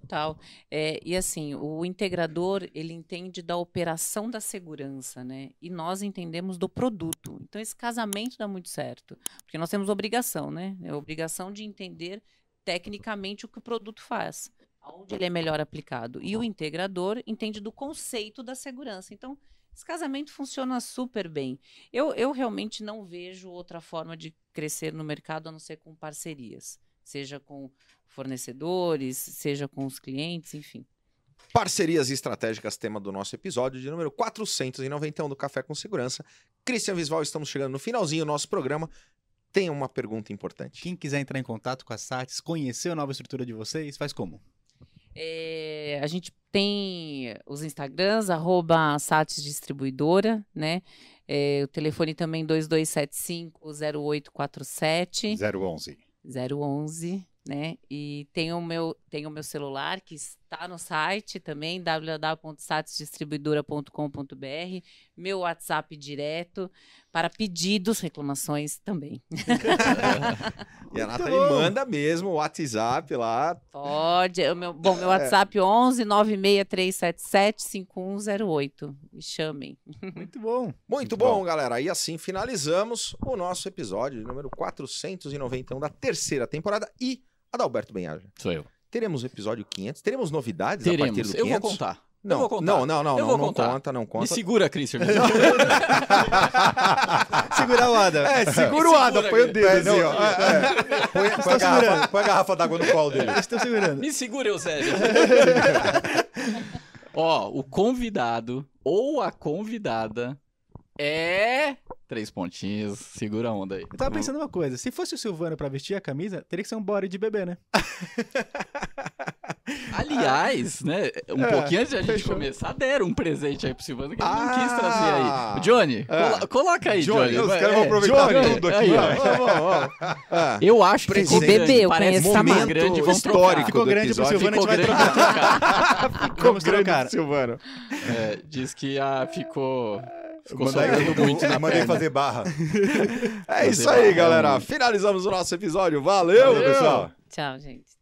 Speaker 5: Total. É, e assim, o integrador, ele entende da operação da segurança, né? E nós entendemos do produto. Então, esse casamento dá muito certo. Porque nós temos obrigação, né? É obrigação de entender tecnicamente o que o produto faz. Onde ele é melhor aplicado. E o integrador entende do conceito da segurança. Então, Esse casamento funciona super bem. Eu, eu realmente não vejo outra forma de crescer no mercado a não ser com parcerias, seja com fornecedores, seja com os clientes, enfim.
Speaker 2: Parcerias estratégicas, tema do nosso episódio de número 491 do Café com Segurança. Cristian Visval, estamos chegando no finalzinho do nosso programa. Tem uma pergunta importante.
Speaker 4: Quem quiser entrar em contato com a SATS, conhecer a nova estrutura de vocês, faz como?
Speaker 5: É, a gente tem os Instagrams, arroba Satis Distribuidora, né? É, o telefone também 2275-0847.
Speaker 1: 011.
Speaker 5: 011, né? E tem o meu, tem meu celular que está no site também, www.satisdistribuidora.com.br, meu WhatsApp direto para pedidos, reclamações também.
Speaker 2: e a Nathalie manda mesmo o WhatsApp lá.
Speaker 5: Pode. O meu, bom, meu WhatsApp é 11 96377 5108. Me chamem.
Speaker 4: Muito bom.
Speaker 2: Muito, Muito bom, bom, galera. E assim finalizamos o nosso episódio de número 491 da terceira temporada e Adalberto Benhaja.
Speaker 3: Sou eu.
Speaker 2: Teremos o episódio 500, teremos novidades
Speaker 3: teremos.
Speaker 2: a partir do 500?
Speaker 3: Eu vou contar.
Speaker 2: Não,
Speaker 3: eu vou contar.
Speaker 2: não, não, não,
Speaker 3: eu
Speaker 2: não,
Speaker 3: não
Speaker 2: contar. conta, não conta.
Speaker 3: Me segura, Christian.
Speaker 4: segura o Ada.
Speaker 2: É, segura o Ada, põe o dedo assim, ó. É,
Speaker 1: é. Põe, põe, a garrafa, põe a garrafa d'água no colo dele.
Speaker 4: Estou segurando.
Speaker 3: Me segura, Eusébio. Ó, o convidado ou a convidada é. Três pontinhos, segura a onda aí.
Speaker 4: Eu tava pensando uma coisa: se fosse o Silvano pra vestir a camisa, teria que ser um body de bebê, né?
Speaker 3: Aliás, né? Um é, pouquinho antes de a gente fechou. começar, deram um presente aí pro Silvano que ele ah, não quis trazer aí. Johnny, é. colo coloca aí, Johnny. Johnny.
Speaker 1: Os caras vão aproveitar
Speaker 3: Johnny,
Speaker 1: tudo aqui. Aí,
Speaker 3: ó. Eu acho que ficou
Speaker 5: bebê, eu
Speaker 3: parece
Speaker 5: momento
Speaker 3: grande, vão
Speaker 2: histórico
Speaker 4: Ficou grande pro Silvano, a gente vai trocar.
Speaker 2: Ficou grande pro Silvano.
Speaker 3: É, diz que ah, ficou... Ficou
Speaker 1: mandei,
Speaker 3: sobrando muito na
Speaker 1: Mandei fazer barra.
Speaker 2: É isso aí, galera. Finalizamos o nosso episódio. Valeu,
Speaker 1: Valeu pessoal.
Speaker 5: Tchau, gente.